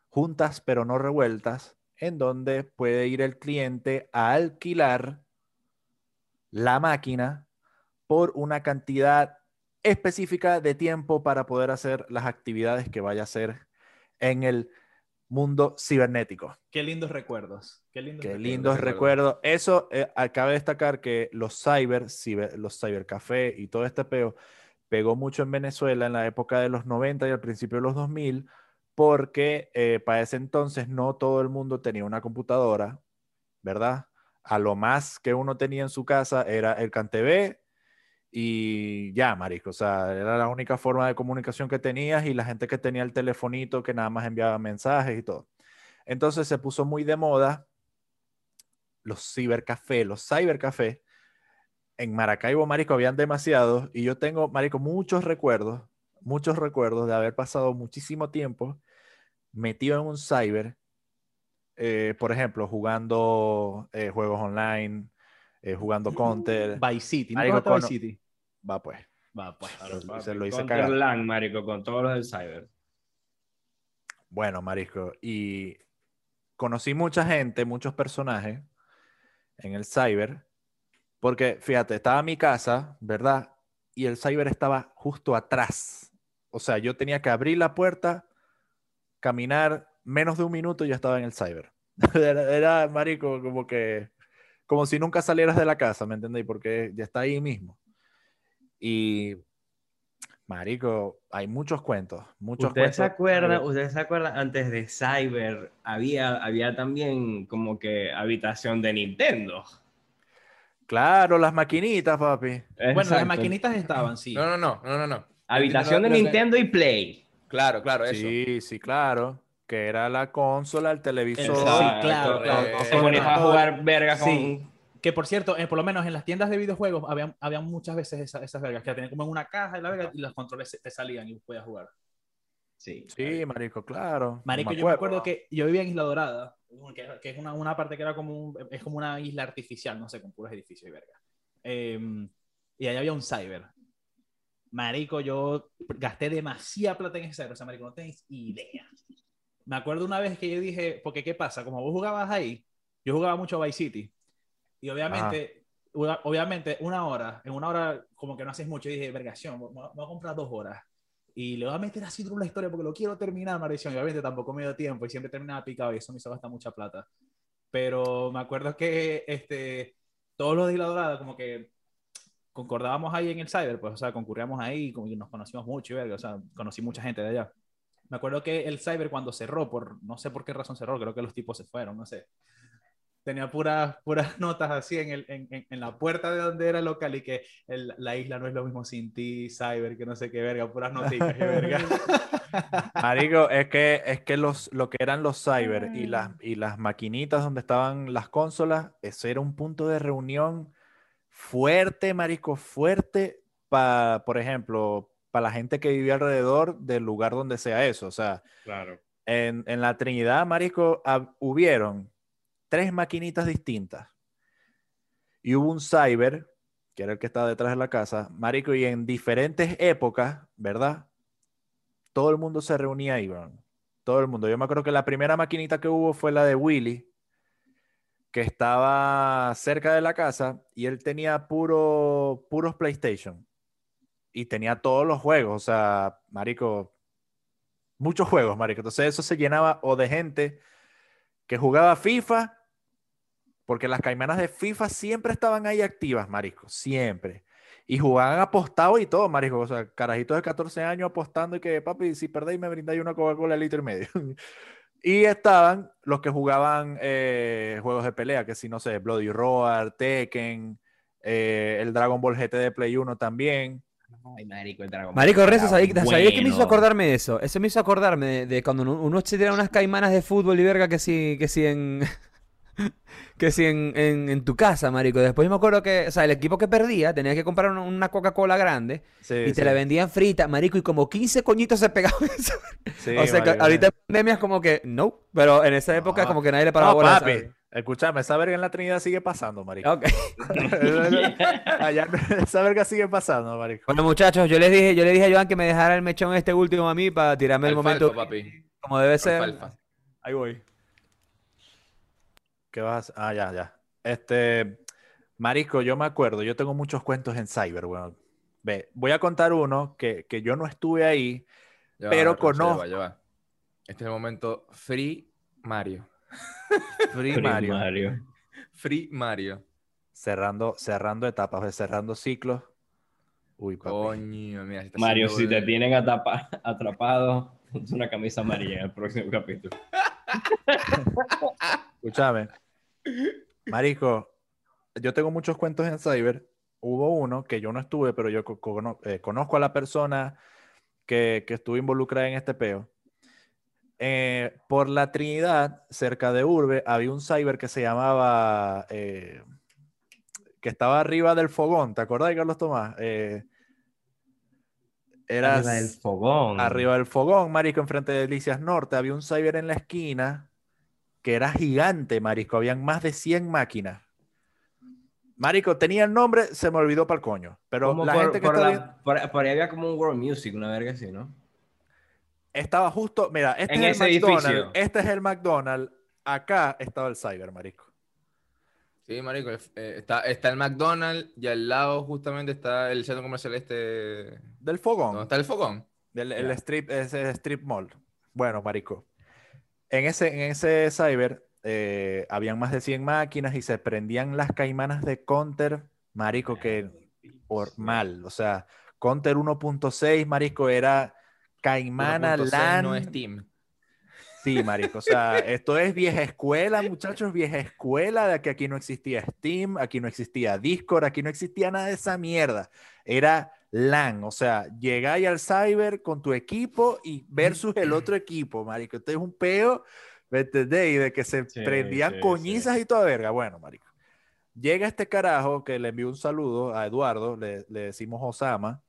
juntas pero no revueltas, en donde puede ir el cliente a alquilar la máquina por una cantidad específica de tiempo para poder hacer las actividades que vaya a hacer en el mundo cibernético. Qué lindos recuerdos. Qué lindos Qué recuerdos. lindos recuerdo. recuerdos. Eso, eh, cabe destacar que los cyber, ciber- los cybercafé y todo este peo pegó mucho en Venezuela en la época de los 90 y al principio de los 2000, porque eh, para ese entonces no todo el mundo tenía una computadora, ¿verdad? A lo más que uno tenía en su casa era el CanTV y ya, marico. O sea, era la única forma de comunicación que tenías y la gente que tenía el telefonito que nada más enviaba mensajes y todo. Entonces se puso muy de moda los cibercafé, los cybercafé. En Maracaibo, marico, habían demasiados y yo tengo, marico, muchos recuerdos, muchos recuerdos de haber pasado muchísimo tiempo metido en un cyber, eh, por ejemplo, jugando eh, juegos online, eh, jugando Counter. Vice City. ¿No Marico, jugaste Vice City? Va pues. Va, pues. Se- se lo hice Counter cagar. LAN, marico, con todos los del cyber. Bueno, Marisco, y conocí mucha gente, muchos personajes en el cyber, porque fíjate, estaba mi casa, ¿verdad? Y el cyber estaba justo atrás. O sea, yo tenía que abrir la puerta, caminar menos de un minuto ya estaba en el cyber. Era, era, marico, como que, como si nunca salieras de la casa, ¿me entendéis? Porque ya está ahí mismo. Y, marico, hay muchos cuentos, muchos ¿Ustedes se cuentos. acuerdan? ¿Ustedes se acuerdan? Antes de Cyber había, había también como que habitación de Nintendo. Claro, las maquinitas, papi. Bueno, las Exacto. maquinitas estaban, sí. No, no, no, no, no, no. Habitación de Nintendo y Play. Claro, claro, eso. Sí, sí, claro. Que era la consola, el televisor. Sí, claro, claro. Eh, Se ponían a jugar verga con... Sí. Que por cierto, eh, por lo menos en las tiendas de videojuegos habían, habían muchas veces esa- esas vergas que la tenían como en una caja y la verga y los controles te salían y podías jugar. Sí. Sí, marico, claro. Marico, No me yo me acuerdo. acuerdo que yo vivía en Isla Dorada, que, que es una, una parte que era como un- es como una isla artificial, no sé, con puros edificios y verga. Eh, y ahí había un cyber. Marico, yo gasté demasiada plata en ese cyber, o sea, marico, no tenéis idea. Me acuerdo una vez que yo dije, porque ¿qué pasa? Como vos jugabas ahí, yo jugaba mucho Vice City. Y obviamente, una- obviamente, una hora, en una hora como que no haces mucho, y dije, vergación, me voy a- comprar dos horas. Y le voy a meter así duro la historia porque lo quiero terminar, maldición. Y obviamente tampoco me dio tiempo y siempre terminaba picado y eso me hizo gastar mucha plata. Pero me acuerdo que este, todos los de Isla Dorada como que concordábamos ahí en el cyber, pues, o sea, concurríamos ahí, como que nos conocimos mucho y verga, o sea, conocí mucha gente de allá. Me acuerdo que el cyber cuando cerró, por no sé por qué razón cerró, creo que los tipos se fueron, no sé. Tenía puras, puras notas así en, el, en, en, en la puerta de donde era local y que el- la isla no es lo mismo sin ti, cyber, que no sé qué verga, puras notitas y verga. Marico, es que, es que los, lo que eran los cyber y las, y las maquinitas donde estaban las consolas, eso era un punto de reunión fuerte, marico, fuerte para, por ejemplo, para la gente que vivía alrededor del lugar donde sea eso. O sea, Claro. en, en la Trinidad, marico, hab- hubieron tres maquinitas distintas. Y hubo un cyber, que era el que estaba detrás de la casa, marico, y en diferentes épocas, ¿verdad? Todo el mundo se reunía ahí, bro. Todo el mundo. Yo me acuerdo que la primera maquinita que hubo fue la de Willy. que estaba cerca de la casa y él tenía puro, puros PlayStation. Y tenía todos los juegos, o sea, marico, muchos juegos, marico. Entonces eso se llenaba o de gente que jugaba FIFA, porque las caimanas de FIFA siempre estaban ahí activas, marico, siempre. Y jugaban apostado y todo, marico. O sea, carajitos de 14 años apostando y que, papi, si perdéis me brindáis una Coca-Cola litro y medio. y estaban los que jugaban eh, juegos de pelea, que si no sé, Bloody Roar, Tekken, eh, el Dragon Ball GT de Play 1 también. Ay, marico, el Dragon Marico, Ball Rezo, era ¿sabías ¿sabías qué me hizo bueno. acordarme de eso? Eso me hizo acordarme de, de cuando uno, uno se tira unas caimanas de fútbol y verga que sí, que sí en... que sí en, en, en tu casa, marico. Después me acuerdo que, o sea, el equipo que perdía tenía que comprar una, una Coca-Cola grande Sí, y te sí. la vendían frita, marico, y como 15 coñitos se pegaban. Sí, o sea, que ahorita en pandemia es como que, no, pero en esa época No. como que nadie le paraba No, bola. papi, ¿sabes? escúchame, esa verga en la Trinidad sigue pasando, marico. Ok. Allá esa verga sigue pasando, marico. Bueno, muchachos, yo les dije, yo le dije a Joan que me dejara el mechón este último a mí para tirarme el momento papi. como debe ser. Alfalfa. Ahí voy. ¿Qué vas a- Ah, ya, ya. Este, Marisco, yo me acuerdo, yo tengo muchos cuentos en Cyber, weón. Ve, voy a contar uno que, que yo no estuve ahí, Ya va, Pero ya conozco- va, ya va. Este es el momento Free Mario. Free Free Mario, Mario. Free Mario. cerrando, cerrando etapas, cerrando ciclos. Uy, papi. Coño, mira. Mario, si te tienen atapa- atrapado, ponte una camisa amarilla en el próximo capítulo. Escúchame. Marico, yo tengo muchos cuentos en Cyber. Hubo uno que yo no estuve, pero yo cono- eh, conozco a la persona que, que estuvo involucrada en este peo. Eh, por la Trinidad, cerca de Urbe, había un cyber que se llamaba, eh, que estaba arriba del fogón, ¿te acordás, Carlos Tomás? Eh, era Arriba del fogón. arriba del fogón, marico, enfrente de Delicias Norte, había un cyber en la esquina que era gigante, marico, habían más de 100 máquinas. Marico, tenía el nombre, se me olvidó para el coño, pero Como la por, gente que por estaba, la- bien- por- por ahí había como un World Music, una verga así, ¿no? estaba justo, mira, este En es el McDonald's, edificio. este es el McDonald's, acá estaba el cyber, marico. Sí, marico. eh, está, está el McDonald's y al lado justamente está el centro comercial este... Del fogón. ¿Dónde está el fogón? Del el strip, ese strip mall. Bueno, marico. En ese, en ese cyber eh, habían más de 100 máquinas y se prendían las caimanas de Counter, marico, que por mal. O sea, Counter 1.6, marico, era caimana 1.6 LAN. no es Steam. Sí, marico. O sea, esto es vieja escuela, muchachos, vieja escuela de que aquí no existía Steam, aquí no existía Discord, aquí no existía nada de esa mierda. Era LAN, o sea, llegáis al cyber con tu equipo y versus el otro equipo, marico. Esto es un peo, ¿me entendéis? De que se Sí, prendían sí, coñizas y toda verga. Bueno, marico. Llega este carajo que le envió un saludo a Eduardo, le, le decimos Osama.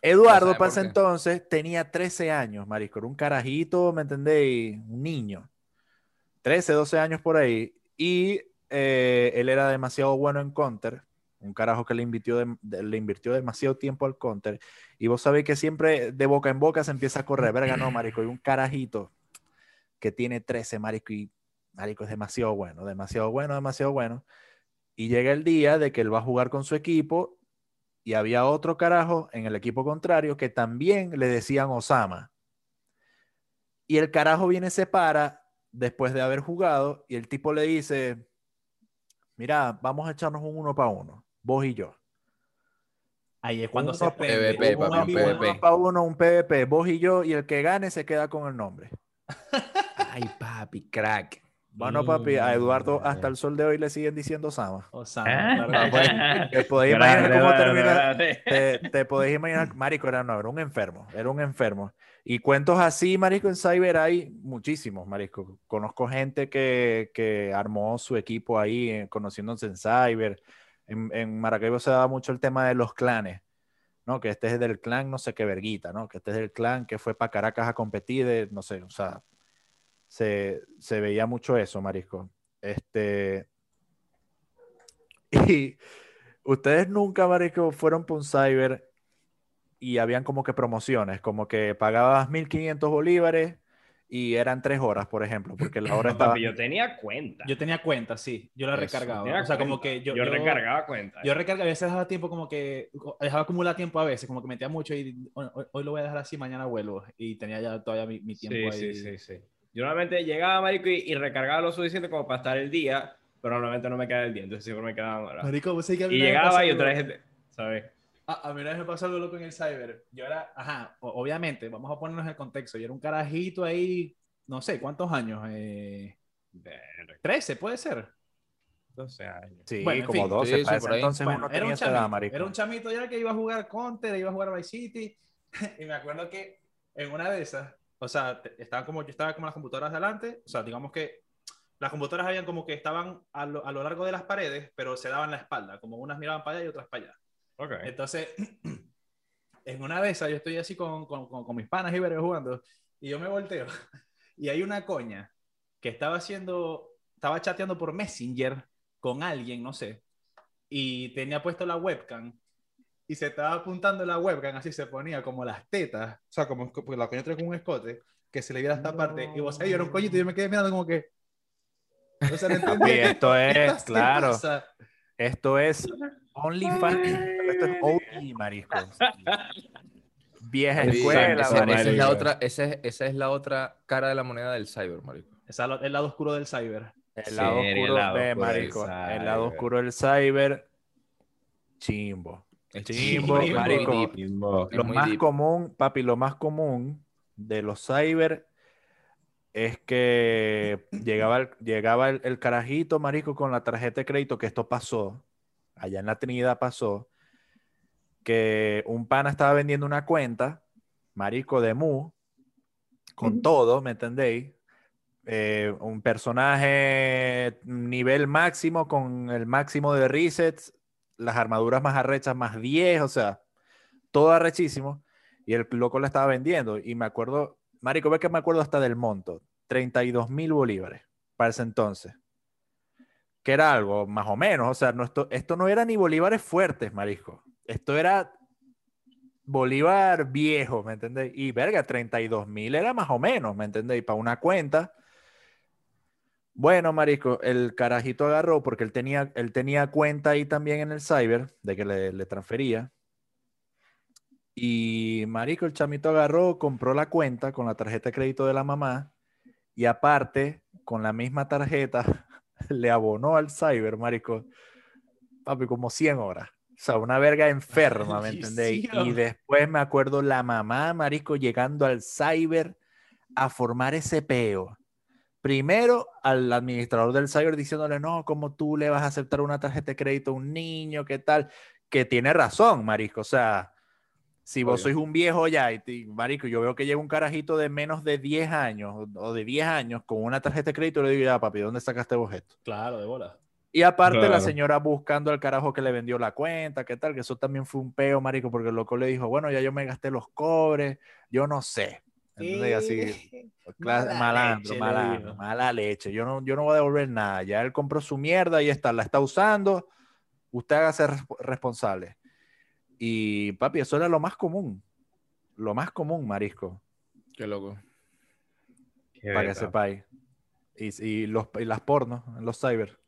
Eduardo, para ese entonces, tenía 13 años, marico. Era un carajito, ¿me entendéis? Un niño. 13, 12 años por ahí. Y eh, él era demasiado bueno en Counter. Un carajo que le invirtió, le invirtió demasiado tiempo al Counter. Y vos sabéis que siempre de boca en boca se empieza a correr. Verga, no, marico. Y un carajito que tiene 13, marico. Y marico es demasiado bueno, demasiado bueno, demasiado bueno. Y llega el día de que él va a jugar con su equipo y había otro carajo en el equipo contrario que también le decían Osama. Y el carajo viene, se para después de haber jugado y el tipo le dice, mira, vamos a echarnos un uno para uno, vos y yo. Ahí es cuando Uno se prende. PvP, un papi, un. PvP. Uno para uno, un PvP, vos y yo, y el que gane se queda con el nombre. Ay, papi, crack. Bueno, papi, a Eduardo hasta el sol de hoy le siguen diciendo Osama. Osama, Ah, Te podéis Grande, imaginar cómo termina, te, te podéis imaginar, Marico era, no, era un enfermo, era un enfermo. Y cuentos así, Marico, en Cyber hay muchísimos, Marico. Conozco gente que, que armó su equipo ahí, eh, conociéndose en Cyber. En, Maracaibo se daba mucho el tema de los clanes, ¿no? Que este es del clan no sé qué verguita, ¿no? Que este es del clan que fue para Caracas a competir, de, no sé, o sea, se, se veía mucho eso, Marisco. Este... Y ustedes nunca, Marico, fueron por un cyber y habían como que promociones, como que pagabas 1500 bolívares y eran tres horas, por ejemplo, porque la hora estaba... Papi, yo tenía cuenta. Yo tenía cuenta, sí. Yo la Eso. recargaba. O sea, como cuenta. que yo. yo, recargaba cuenta. Yo recargaba, a veces dejaba tiempo como que. Dejaba acumular tiempo a veces, como que metía mucho y hoy, hoy- lo voy a dejar así, mañana vuelvo. Y tenía ya todavía mi, mi tiempo sí, ahí. sí, sí, sí. Yo normalmente llegaba, marico, y, y recargaba lo suficiente como para estar el día, pero normalmente no me quedaba el día, entonces siempre me quedaban horas. Marico, vos sabés que a mí Y llegaba y otra vez, ¿sabes? A, a mí una vez me pasó algo loco en el cyber. Yo era, ajá, o- obviamente, vamos a ponernos en el contexto. Yo era un carajito ahí, no sé, ¿cuántos años? Eh, 13, puede ser. 12 años. Sí, Bueno, en como fin. 12, Sí, para sí, ese entonces Bueno, uno era tenía un edad, chamito, marico. era un chamito ya que iba a jugar Counter, iba a jugar Vice City. y me acuerdo que en una de esas, o sea, estaban como, yo estaba como las computadoras delante, o sea, digamos que las computadoras habían como que estaban a lo, a lo largo de las paredes, pero se daban la espalda, como unas miraban para allá y otras para allá. Ok. Entonces, en una de esas, yo estoy así con, con, con, con mis panas y jugando, y yo me volteo, y hay una coña que estaba haciendo, estaba chateando por Messenger con alguien, no sé, y tenía puesto la webcam, y se estaba apuntando la webcam, así se ponía como las tetas, o sea, como porque la coña trae con un escote, que se le viera esta parte, y vos ahí, yo era un coñito, y yo me quedé mirando como que... O sea, no entendía qué esto es, claro. pasa. Esto es OnlyFans, esto es OG, marisco. Vieja escuela, esa, marico. esa es la otra, esa es, esa es la otra cara de la moneda del cyber, marico. Esa es el lado oscuro del cyber. El lado Sí, el oscuro, lado ve, oscuro del marico. El lado cyber. oscuro del cyber, chimbo. Es Chimbo, marico. Lo más deep. común, papi, lo más común de los cyber es que llegaba el, llegaba el, el carajito, marico, con la tarjeta de crédito, que esto pasó, allá en la Trinidad pasó, que un pana estaba vendiendo una cuenta, marico, de Mu, con todo, ¿me entendéis? Eh, un personaje nivel máximo con el máximo de resets, las armaduras más arrechas más 10, o sea, todo arrechísimo. Y el loco la estaba vendiendo. Y me acuerdo, Marico, ve que me acuerdo hasta del monto: 32 mil bolívares para ese entonces. Que era algo más o menos, o sea, esto, esto no era ni bolívares fuertes, Marisco. Esto era bolívar viejo, ¿me entendéis? Y verga, 32 mil era más o menos, ¿me entendéis? Para una cuenta. Bueno, Marisco, el carajito agarró porque él tenía, él tenía cuenta ahí también en el cyber de que le, le transfería. Y Marico, el chamito agarró, compró la cuenta con la tarjeta de crédito de la mamá y aparte, con la misma tarjeta, le abonó al cyber, Marico, papi, como 100 horas. O sea, una verga enferma, ¿me entendéis? Y Maldición. después me acuerdo la mamá, Marico, llegando al cyber a formar ese peo. Primero al administrador del cyber diciéndole, no, ¿cómo tú le vas a aceptar una tarjeta de crédito a un niño? ¿Qué tal? Que tiene razón, Marico. O sea, si vos sois un viejo ya, y te- marico, yo veo que llega un carajito de menos de 10 años o- de 10 años con una tarjeta de crédito, le digo, ya, papi, ¿dónde sacaste vos esto? Claro, de bola. Y aparte la señora buscando al carajo que le vendió la cuenta, ¿qué tal? Que eso también fue un peo, marico, porque el loco le dijo, bueno, ya yo me gasté los cobres, yo no sé. ¿Entendés? Así, Mala malandro, leche, le malandro, mala leche. Yo no, yo no voy a devolver nada. Ya él compró su mierda y está, la está usando. Usted hágase resp- responsable. Y papi, eso era lo más común. Lo más común, marisco, Qué loco. Qué para que sepáis. Y, y los, y las pornos, los cyber.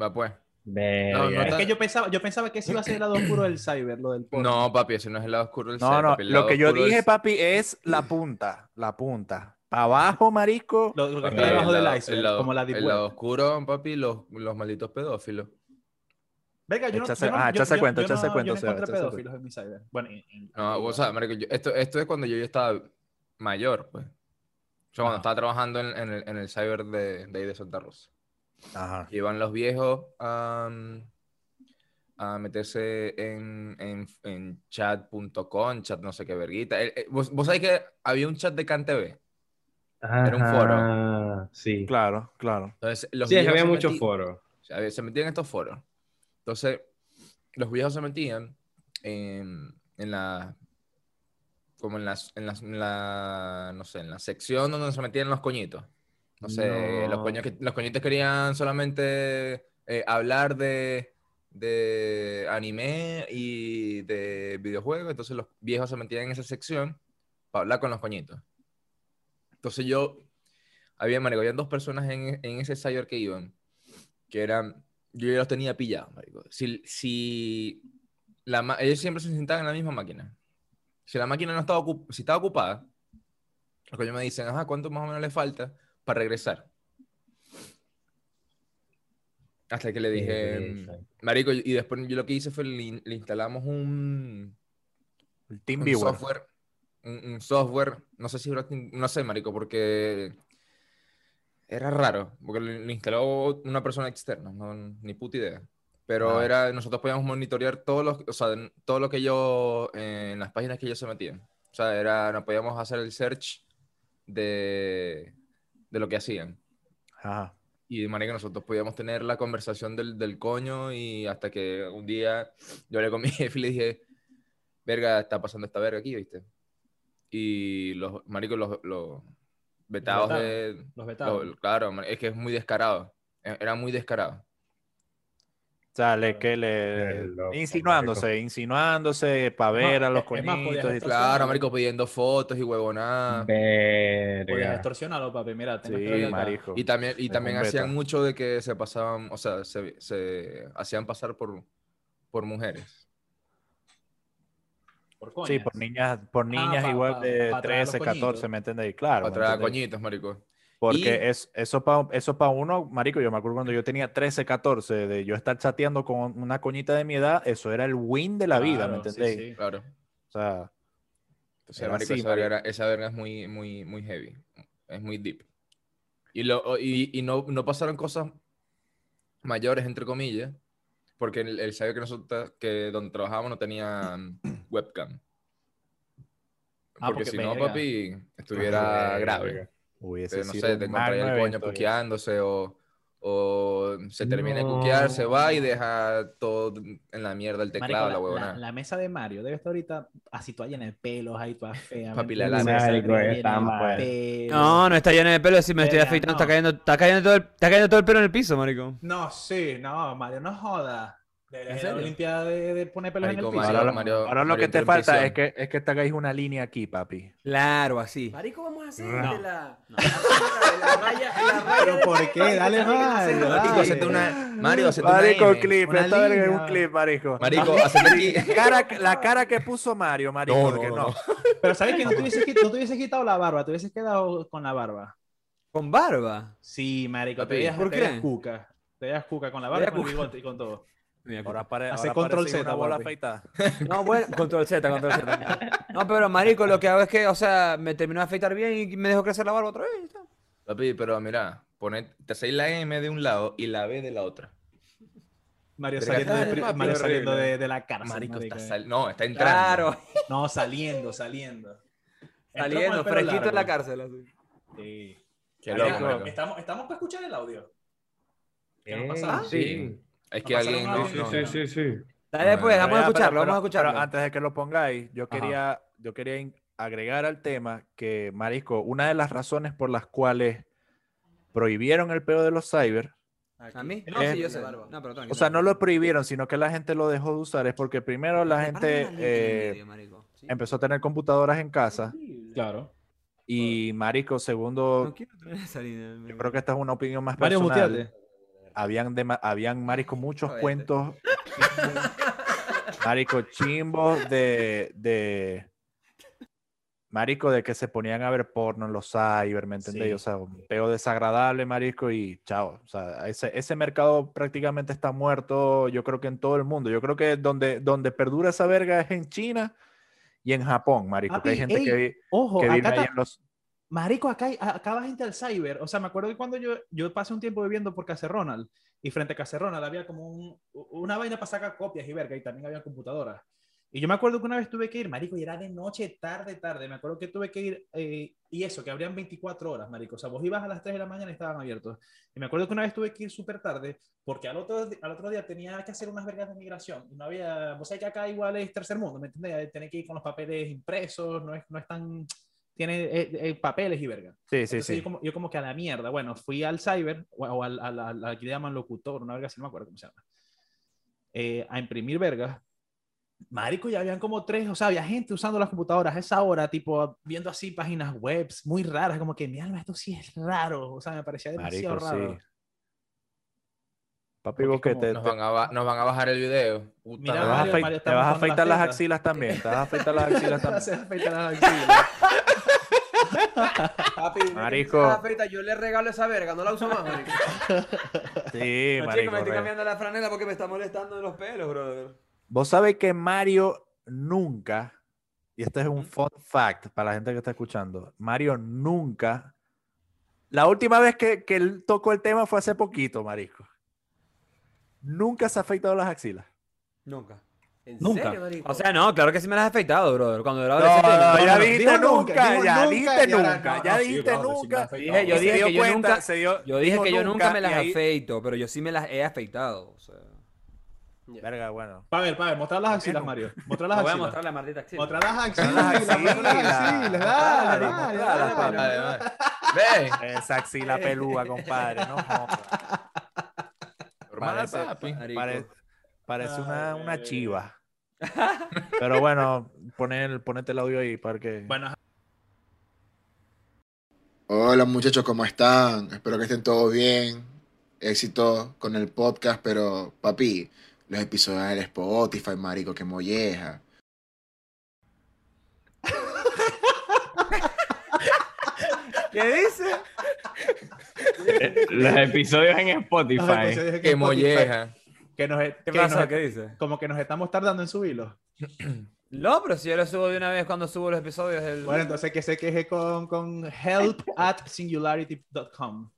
Va pues. No, no Es tan- que yo pensaba, yo pensaba que ese iba a ser el lado oscuro del cyber, lo del porno. No, papi, ese no es el lado oscuro del No, cyber, no, el lo que yo del- dije, papi, es la punta, la punta. Para abajo, marisco. Lo, lo que está debajo el del lado- iceberg, el lado- como la El web. lado oscuro, papi, los, los malditos pedófilos. Venga, yo yo no- ah, yo- yo- cuento, yo no- échase yo cuento, no encontré pedófilos en mi cyber. Bueno, en- en- No, o sea, marico, yo- esto, esto es cuando yo ya estaba mayor, pues. O sea, cuando estaba trabajando en, en el, en el cyber de, de ahí de Santa Rosa. Ajá. Iban los viejos a, a meterse en, en, en chat.com, chat no sé qué verguita. El- el- ¿Vos, vos sabés que había un chat de CanTV? Era un foro. Sí. Claro, claro. Entonces, los Sí, viejos había muchos foros. se metían en estos foros. Entonces, los viejos se metían en, en la. Como en, las, en, las- en la. No sé, en la sección donde se metían los coñitos. No sé, los, No. coños que- los coñitos querían solamente eh, hablar de, de anime y de videojuegos. Entonces, los viejos se metían en esa sección para hablar con los coñitos. Entonces yo, había, marico, habían dos personas en, en ese cyber que iban, que eran, yo ya los tenía pillados, marico. Si, si la, ellos siempre se sentaban en la misma máquina. Si la máquina no estaba, ocup- si estaba ocupada, los que ellos me dicen, ajá, ¿cuánto más o menos le falta para regresar? Hasta que le dije, pereza. marico, y después yo lo que hice fue le, le instalamos un, El un TeamViewer. software, un, un software, no sé si era Team- no sé, marico, porque era raro, porque lo, instaló una persona externa, no, ni puta idea. Pero Ah. era, nosotros podíamos monitorear todos los, o sea, todo lo que ellos, eh, en las páginas que ellos se metían. O sea, era, no podíamos hacer el search de, de lo que hacían. Ajá. Y de manera que nosotros podíamos tener la conversación del, del coño y hasta que un día yo hablé con mi jefe y le dije, verga, está pasando esta verga aquí, ¿viste? Y los maricos, los, los vetados vetaron, de... Los vetados. lo- claro, es que es muy descarado. E- Era muy descarado. O sea, le, que le, loco, insinuándose, insinuándose para ver a los coñitos y. Claro, marico, pidiendo fotos y huevonadas. Podías extorsionarlo, papi. Mira, Sí, marico. Y también, y también hacían beta. mucho de que se pasaban, o sea, se, se hacían pasar por, por mujeres. Por coñas. Sí, por niñas, por niñas pa- igual pa- de pa traer a los 13, 14, coñitos. ¿me entendéis? Claro. Para ¿me traer a entendéis? coñitos, marico. Porque Y- es, eso para eso pa uno, marico, yo me acuerdo cuando yo tenía 13, 14, de yo estar chateando con una coñita de mi edad, eso era el win de la vida, ¿me Claro, sí, entendéis? sí. Claro. O sea, Entonces, Era marico, así, esa, marico. verga, esa verga es muy, muy, muy heavy. Es muy deep. Y, lo, y, y no, no pasaron cosas mayores, entre comillas, porque el, el cyber que nosotros, que donde trabajábamos no tenía mm, webcam. Ah, porque porque si no, papi, estuviera grave. hubiese Entonces, no sido sé, te encontraría el coño evento, cuqueándose o, o se termina de cuquear, se va y deja todo en la mierda el teclado, la, la huevona. la- la mesa de Mario debe estar ahorita así toda llena de pelos, ahí toda fea. Papi, ¿me la entiendes? lana. Esa Marico, llena está de mal. pelos. No, no está lleno de pelo. Si me estoy afeitando, no. está cayendo, está cayendo todo el, está cayendo todo el pelo en el piso, marico. No, sí, no, Mario, no joda. De, de poner pelos Marico, en el piso. Ahora, Mario- lo, Mario- ahora lo Mario que te falta es que, es que te hagáis una línea aquí, papi. Claro, así. Marico, vamos a hacer No. de la... de la raya, la raya Pero ¿por qué? Dale más, Marico, hacete una. Mario, hacete una Marico, M. clip, una esta verga es un clip, marico. Marico, hacete aquí. Cara- la cara que puso Mario, marico, No, no, que no, no. no. Pero ¿sabes que no te hubieses, quit- no te hubieses quitado la barba? Te hubieses quedado con la barba. Con barba. Sí, marico, te veías, cuca. Te veías cuca con la barba, con el bigote y con todo. Ahora, pare, Hace ahora control Z, una bola afeitada. No, bueno, control Z, control Z. No, pero marico, lo que hago es que, o sea, me termino de afeitar bien y me dejo crecer la barba otra vez. Papi, pero mira, poné, te hacéis la M de un lado y la B de la otra. Mario saliendo, de, Mario horrible. saliendo de, de la cárcel. Marico, marico. está sal- No, está entrando. Claro, No, saliendo, saliendo. Saliendo, fresquito en la cárcel. así. Sí. Qué loco. Estamos, estamos para escuchar el audio. ¿Qué nos Eh, pasa? Sí. Es que alguien. No, no, Sí, sí, sí. Dale, pues, vamos a escucharlo, vamos a escucharlo. pero antes de que lo pongáis, yo Ajá. quería, yo quería agregar al tema que, Marisco, una de las razones por las cuales prohibieron el peo de los cyber, ¿A mí? No, sí, yo sé. barba. No, pero tranqui, o sea, no lo prohibieron, sino que la gente lo dejó de usar, es porque primero la gente eh, medio, marico. Sí. empezó a tener computadoras en casa Claro. y, Marisco, segundo, No quiero tener esa línea. en yo creo que esta es una opinión más Mario, personal. muteate. Habían, dema- habían marico muchos Jodete. cuentos marico chimbos de, de marico de que se ponían a ver porno en los cyber, ¿me entendéis? Sí. O sea, un peo desagradable, marico, y chao. O sea, ese, ese mercado prácticamente está muerto, yo creo que en todo el mundo. Yo creo que donde, donde perdura esa verga es en China y en Japón, marico. que hay Papi, gente ey, que, vi- Ojo, que vive ahí en los... Marico, acá, acá va gente al cyber. O sea, me acuerdo que cuando yo, yo pasé un tiempo viviendo por Casa Ronald y frente a Casa Ronald había como un- una vaina para sacar copias y verga y también había computadoras. Y yo me acuerdo que una vez tuve que ir, marico, y era de noche, tarde, tarde. Me acuerdo que tuve que ir, eh, y eso, que abrían 24 horas, marico. O sea, vos ibas a las 3 de la mañana y estaban abiertos. Y me acuerdo que una vez tuve que ir súper tarde porque al otro, al otro día tenía que hacer unas vergas de migración. Y no había, vos sabés que acá igual es tercer mundo, ¿me entendés? Tenés que ir con los papeles impresos, no es, no es tan... Tiene eh, eh, papeles y verga. Sí, sí, Entonces sí. Yo, como, yo como que a la mierda, bueno, fui al cyber o, o al, al, al- al que le llaman locutor, una verga así, no me acuerdo cómo se llama, eh, a imprimir vergas Marico, ya habían como tres, o sea, había gente usando las computadoras a esa hora, tipo, viendo así páginas web muy raras, como que, mi alma, esto sí es raro, o sea, me parecía demasiado Marico, raro. sí. Papi, vos que te, Nos te- van a, nos van a bajar el video. Puta Mira, te vas a, Mario, te vas a afeitar las axilas también. Te vas a afeitar las axilas también. Papi, Marico. esa feita, yo le regalo esa verga, no la uso más, marico. Sí, No, marico. chico, me estoy cambiando la franela porque me está molestando en los pelos, brother. Vos sabés que Mario nunca, y este es un fun fact para la gente que está escuchando, Mario nunca, la última vez que, que él tocó el tema fue hace poquito, marico. Nunca se ha afeitado las axilas. Nunca. ¿En Nunca. serio, marico? O sea, no, claro que sí me las he afeitado, brother. Cuando era No, adolescente. no, no. ya no, dijiste nunca, ya nunca, dijiste nunca, ya dijiste brother, sí me nunca. yo dije dio que yo cuenta, nunca, se dio- yo dije que yo nunca me las ahí- afeito, pero yo sí me las he afeitado. O sea, Verga, bueno. Pa' ver, pa' ver, mostrar las axilas, Mario. Mostrar las Te voy a axilas. mostrar la maldita axila. Mostrar las axilas, las mostrar las axilas. axilas, dale, dale, dale. papi. Dale, dale. Ve. Esa axila pelúa, compadre, no jodas. Normal, papi. Parece una, una chiva. Pero bueno, poner, ponete el audio ahí para que... Bueno, Hola muchachos, ¿cómo están? Espero que estén todos bien. Éxito con el podcast, pero papi, los episodios del Spotify, marico, que molleja. ¿Qué dice? Los episodios en Spotify. Que molleja. Que nos, ¿Qué que pasa? nos- ¿Qué dice? como que nos estamos tardando en subirlo. No, pero si yo lo subo de una vez cuando subo los episodios. El... Bueno, entonces que se queje con, con help at singularity.com.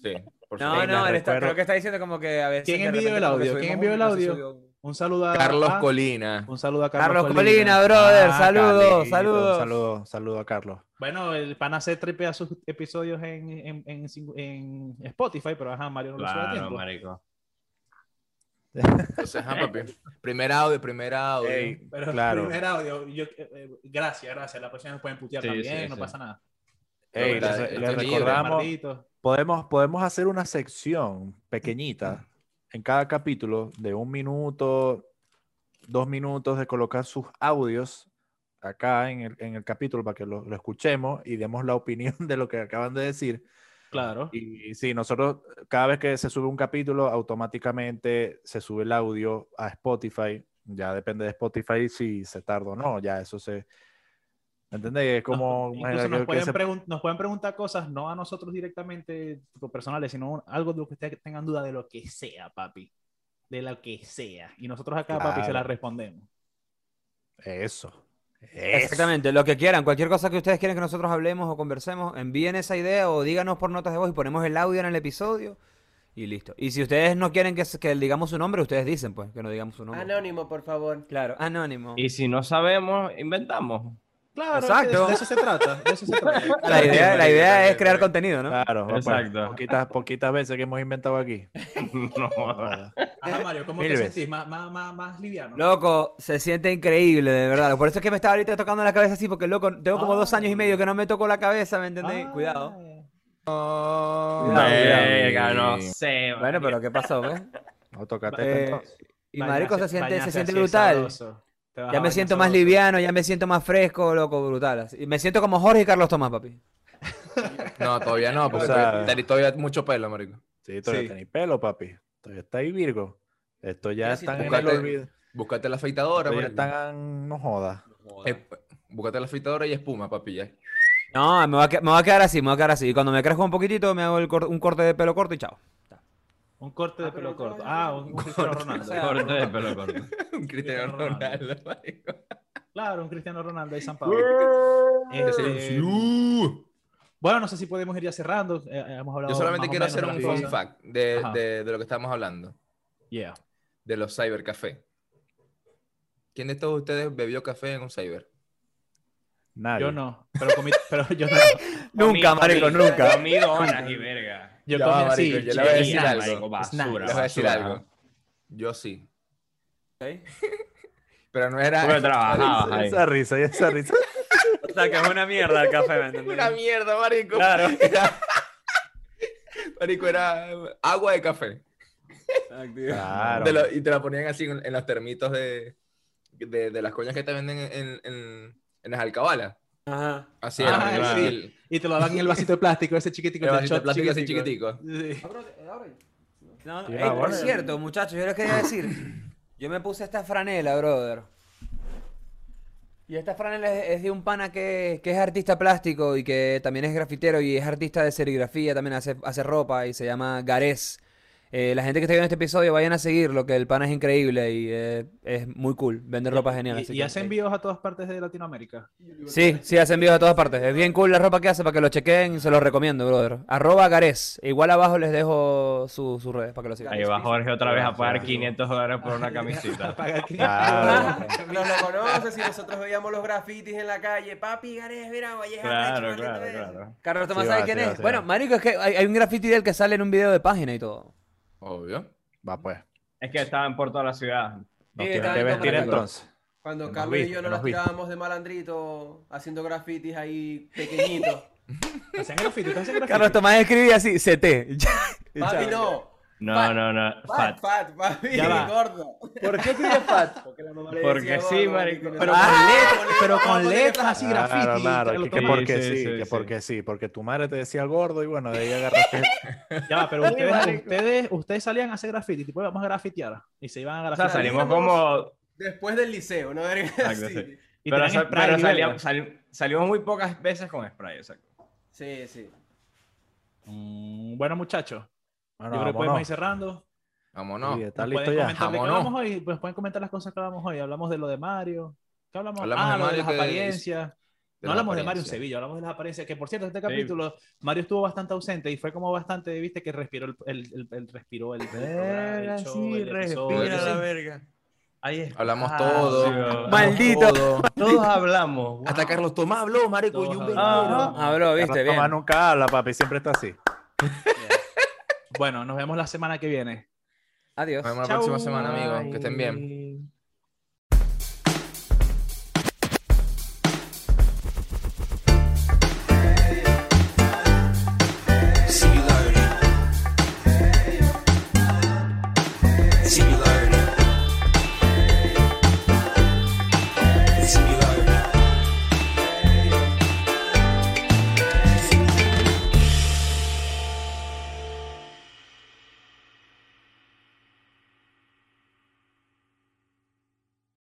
Sí, por no, no, él está, creo que está diciendo como que a veces. ¿Quién envió el audio? ¿Quién envió el audio? Un saludo a Carlos a- Colina. Un saludo a Carlos, Carlos Colina, brother, Ah, saludos, Carlito, saludos. Saludo, saludo a Carlos. Bueno, el pana se tripea sus episodios en, en, en, en Spotify, pero ajá, Mario no lo sube a Claro, tiempo. marico. Entonces, ajá, papi. Primer audio, primer audio. Ey, Pero claro. primer audio, yo- eh, eh, gracias, gracias. La próxima nos pueden putear Sí, también, sí, no sí. pasa nada. Ey, Pero, les, recordamos, podemos, podemos hacer una sección pequeñita en cada capítulo de un minuto, dos minutos de colocar sus audios acá en el, en el capítulo para que lo, lo escuchemos y demos la opinión de lo que acaban de decir. Claro. Y sí, nosotros cada vez que se sube un capítulo, automáticamente se sube el audio a Spotify. Ya depende de Spotify si se tarda o no. Ya eso se... ¿Me entendés? Es como... Incluso nos que- que pueden, se- pregun- nos pueden preguntar cosas, no a nosotros directamente personales, sino algo de lo que ustedes tengan duda de lo que sea, papi. De lo que sea. Y nosotros acá, papi, se Claro. la respondemos. Eso. Eso. Exactamente, lo que quieran, cualquier cosa que ustedes quieran que nosotros hablemos o conversemos, envíen esa idea o díganos por notas de voz y ponemos el audio en el episodio y listo. Y si ustedes no quieren que digamos su nombre, ustedes dicen pues que no digamos su nombre. Anónimo, por favor. Claro, anónimo. Y si no sabemos, inventamos. Claro, Exacto. De, de eso se trata. De eso se trata. La idea, la idea es crear bien. contenido, ¿no? Claro, pues, Exacto. poquitas, poquitas veces que hemos inventado aquí. No. Ajá, Mario, ¿cómo Mil te veces. sentís? ¿Más, más, más, más liviano? Loco, se siente increíble, de verdad. Por eso es que me estaba ahorita tocando la cabeza así, porque loco, tengo como dos años y medio que no me toco la cabeza, ¿me entendéis? Ah, Cuidado. Oh, no sé. Bueno, pero ¿qué pasó, ves? No tocate Eh, y marico se siente, se siente brutal. Ya me siento más liviano, ya me siento más fresco, loco, brutal. Y me siento como Jorge y Carlos Tomás, papi. No, todavía no, porque O sea- todavía, tenés todavía mucho pelo, marico. Sí, todavía sí. tenéis pelo, papi. Todavía está ahí, Virgo. Esto ya si están tú en el olvido. Búscate la afeitadora, ya están... No jodas. Eh, búscate la afeitadora y espuma, papi, ya. No, me va, a, me va a quedar así, me va a quedar así. Y cuando me crezca un poquitito, me hago el cor- un corte de pelo corto y chao. Un corte de Ah, pero pelo corto. Ah, un, un Cristiano Ronaldo. Corte de pelo corto. Un Cristiano Ronaldo. Claro, un Cristiano Ronaldo de San Pablo. Este, bueno, no sé si podemos ir ya cerrando. eh, eh, hemos hablado Yo solamente quiero hacer un fun fact de, de, de lo que estamos hablando, Yeah. de los cybercafé. ¿Quién de todos ustedes bebió café en un cyber? Nadie. Yo no, pero, comí, pero yo no. Nunca, Comí- marico, nunca. Comí donas y verga. Yo Ya comí va, así. marico, yo le voy a decir algo. marico, basura. Les voy a decir basura. algo. Yo sí. Pero no era. Trabajabas ahí. Esa risa, y esa risa. O sea, que es una mierda el café, ¿me? Una mierda, marico. Claro. Era- marico, era agua de café. Claro. Te lo- y te la ponían así en, en los termitos de. de, de las coñas que te venden en, en, en, en las alcabalas. Ajá. Así Ah, era, marico, sí. el, Y te lo dan en el vasito de plástico, ese chiquitico. el vasito de plástico así chiquitico. Sí. No, Sí, ey, ah, por cierto, muchachos, yo les quería decir, yo me puse esta franela, brother. Y esta franela es, es de un pana que, que es artista plástico y que también es grafitero y es artista de serigrafía, también hace, hace ropa y se llama Garés. Eh, la gente que está viendo este episodio, vayan a seguirlo, que el pana es increíble y eh, es muy cool. Vende ropa genial. Y, así y que- hace envíos a todas partes de Latinoamérica. Sí, sí, hace envíos a todas partes. Es bien cool la ropa que hace para que lo chequen y se los recomiendo, brother. Arroba Garés. Igual abajo les dejo sus su redes para que lo sigan. Ahí va Jorge otra vez a pagar 500 dólares por una camisita. Claro. Ni lo conoce si nosotros veíamos los grafitis en la calle. Papi, Garés, mira, vaya Claro, claro, claro. Carlos Tomás, Sí ¿sabe va, quién sí es? sí bueno, marico, es que hay, hay un graffiti de él que sale en un video de página y todo. Obvio. Va pues. Es que estaban por toda la ciudad. Nos tienen que vestir entonces. Cuando Nos Carlos y yo nos nos tirábamos de malandrito haciendo grafitis ahí pequeñitos. Hacen graffiti, ¿te hacen graffiti? Carlos Tomás escribía así, CT. Papi, no. No, Fat. no, no. Fat, Fat. fat, papi, gordo. ¿Por qué pide fat? Porque la mamá le Porque decía sí, gordo, marico. marico. Pero Ah, con letras, ponle- pero con letras así, Claro, graffiti. claro, Carlos que, que porque Sí, sí, sí, que sí. porque sí, porque tu madre te decía gordo y bueno, de ahí agarraste. Ya va, pero ustedes, ustedes, ustedes salían a hacer graffiti, tipo, vamos a grafitear. Y se iban a O sea, salimos como. Después del liceo, ¿no? Era Exacto. Y Pero, salíamos, salimos muy pocas veces con spray, exacto. Sí, sí. Mm, bueno, muchachos, Bueno, yo creo que podemos ir cerrando. Vámonos. Sí, ¿Estás Nos listo ya? Vámonos. hoy. Pues pueden comentar las cosas que hablamos hoy. Hablamos de lo de Mario. ¿Qué hablamos? Hablamos ah, de lo Mario de las que- apariencias. de No hablamos de Mario en. Sevilla, hablamos de las apariencias. Que por cierto, este capítulo, Mario estuvo bastante ausente y fue como bastante, viste, que respiró el, el, el- el- respiró el, el show, el episodio. la verga. Ahí está. Hablamos Ah, todo. sí, hablamos Maldito. todo. Todos hablamos. Hasta Carlos Tomás habló, un hablamos. veneno. Habló, viste, Carlos bien. Tomás nunca habla, papi, siempre está así. Bueno, nos vemos la semana que viene. Adiós. Nos vemos la Chau. próxima semana, amigos. Que estén bien.